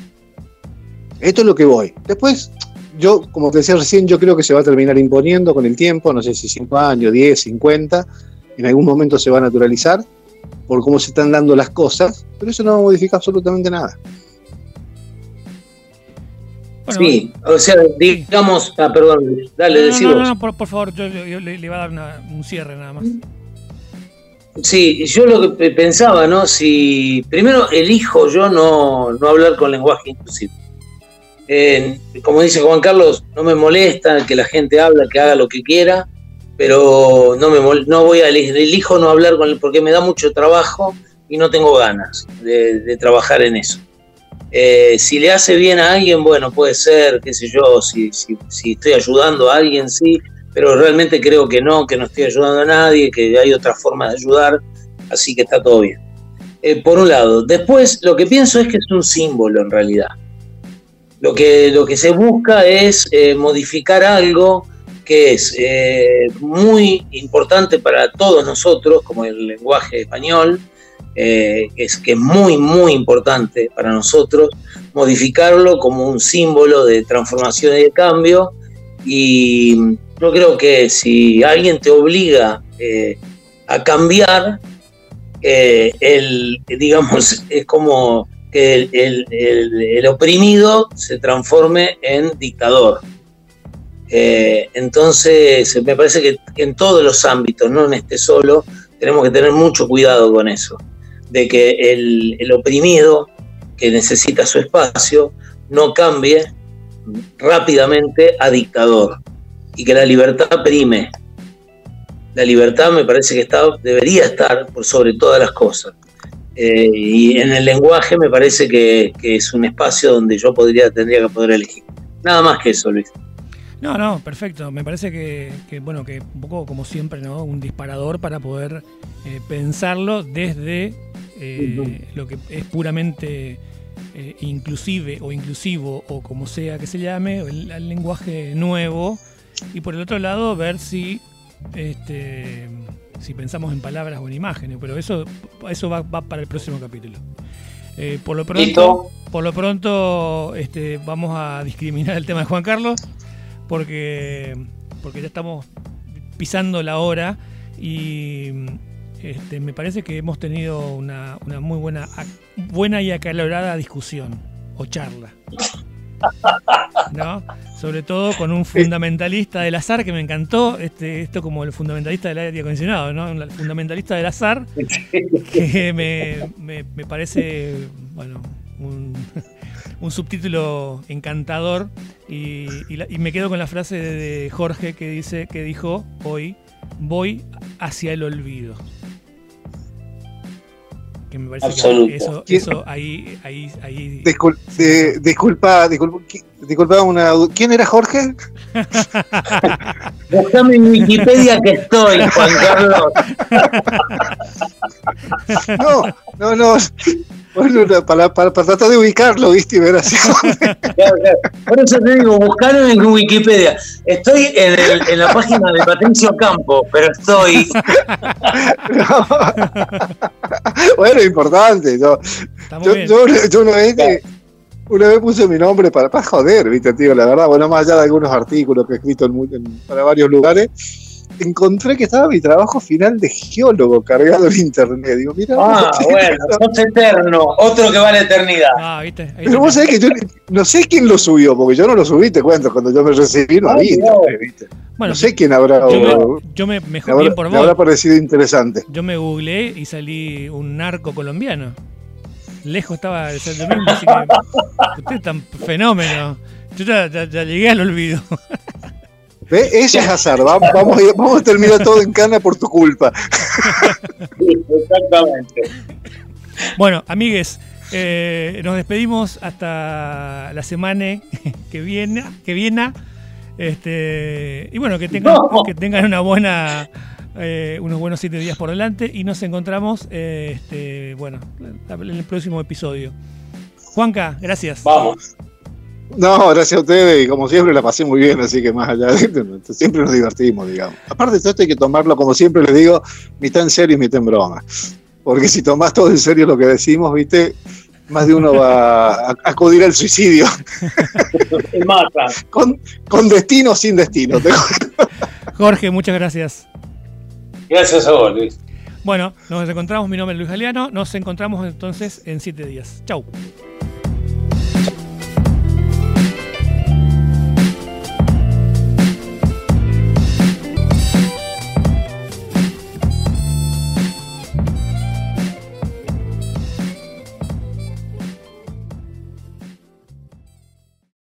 Esto es lo que voy. Después, yo, como te decía recién, yo creo que se va a terminar imponiendo con el tiempo, no sé si 5 años, 10, 50, en algún momento se va a naturalizar por cómo se están dando las cosas, pero eso no va a modificar absolutamente nada. sí, o sea, digamos, ah, perdón, dale, no, no, no, por, favor, yo, le, iba a dar un cierre nada más. Sí, yo lo que pensaba, ¿no? Si primero elijo yo no, hablar con lenguaje inclusivo. como dice Juan Carlos, no me molesta que la gente hable, que haga lo que quiera, pero no me no voy a elijo no hablar con él porque me da mucho trabajo y no tengo ganas de, trabajar en eso. Eh, si le hace bien a alguien, bueno, puede ser, qué sé yo, si, si, si estoy ayudando a alguien, sí, pero realmente creo que no, que no estoy ayudando a nadie, que hay otras formas de ayudar, así que está todo bien. Eh, por un lado. Después, lo que pienso es que es un símbolo en realidad. Lo que, lo que se busca es eh, modificar algo que es eh, muy importante para todos nosotros, como el lenguaje español, es que es muy, muy importante para nosotros, modificarlo como un símbolo de transformación y de cambio. Y yo creo que si alguien te obliga eh, a cambiar, eh, el, digamos, es como que el, oprimido se transforme en dictador. Eh, entonces, me parece que en todos los ámbitos, no en este solo, tenemos que tener mucho cuidado con eso, de que el oprimido que necesita su espacio no cambie rápidamente a dictador y que la libertad prime. La libertad me parece que está, debería estar por sobre todas las cosas. Eh, y en el lenguaje me parece que, es un espacio donde yo podría, tendría que poder elegir. Nada más que eso, Luis. No, no, perfecto. Me parece que, bueno, que un poco como siempre, ¿no? Un disparador para poder eh, pensarlo desde eh, lo que es puramente eh, inclusive o inclusivo o como sea que se llame, el, lenguaje nuevo. Y por el otro lado, ver si este, si pensamos en palabras o en imágenes, pero eso, eso va, para el próximo capítulo. por lo pronto, por lo pronto este, vamos a discriminar el tema de Juan Carlos porque, porque ya estamos pisando la hora y este, me parece que hemos tenido una, muy buena, buena y acalorada discusión o charla. Sobre todo con un fundamentalista del azar que me encantó, este, esto como el fundamentalista del aire acondicionado, ¿no? El fundamentalista del azar, que me, me, me parece, bueno, un, un subtítulo encantador. Y, me quedo con la frase de, Jorge que dice que dijo hoy voy hacia el olvido que me parece que eso, eso ahí, ahí, ahí disculpa, disculpa, una ¿quién era Jorge? Buscame en Wikipedia que estoy, Juan Carlos. no, no, no. Bueno, para, para, tratar de ubicarlo, ¿viste? Y ver así. Por eso te digo, buscarlo en Wikipedia. Estoy en, el, en la página de Patricio Campo, pero estoy. Bueno, importante. Yo, yo, yo, yo, una, vez, una vez puse mi nombre para, para joder, ¿viste, tío? La verdad, bueno, más allá de algunos artículos que he escrito en, para varios lugares encontré que estaba mi trabajo final de geólogo cargado en internet. Digo, mira. Ah, bueno, sos eterno, otro que va a la eternidad. Ah, ¿viste? Pero vos sabés que yo no sé quién lo subió, porque yo no lo subí, te cuento, cuando yo me recibí no había ¿viste? Bueno, no sé quién habrá. Yo me, me, por vos. Me habrá parecido interesante. Yo me googleé y salí un narco colombiano. Lejos estaba de ser lo mismo, así que usted es tan fenómeno. Yo ya, ya llegué al olvido. ¿Ve? Ese es azar. Vamos, vamos, a terminar todo en cana por tu culpa. exactamente. Bueno, amigues, eh, nos despedimos hasta la semana que viene. Que viene este, y bueno, que tengan, que tengan una buena, eh, unos buenos siete días por delante y nos encontramos eh, este, bueno, en el próximo episodio. Juanca, gracias. Vamos. No, gracias a ustedes y como siempre la pasé muy bien, así que más allá de esto, siempre nos divertimos, digamos. Aparte de todo esto hay que tomarlo, como siempre les digo, mitad en serio y mitad en broma. Porque si tomás todo en serio lo que decimos, viste, más de uno va a acudir al suicidio. con, con destino o sin destino. Jorge, muchas gracias. Gracias a vos, Luis. Bueno, nos encontramos, mi nombre es Luis Galeano, nos encontramos entonces en siete días. Chau.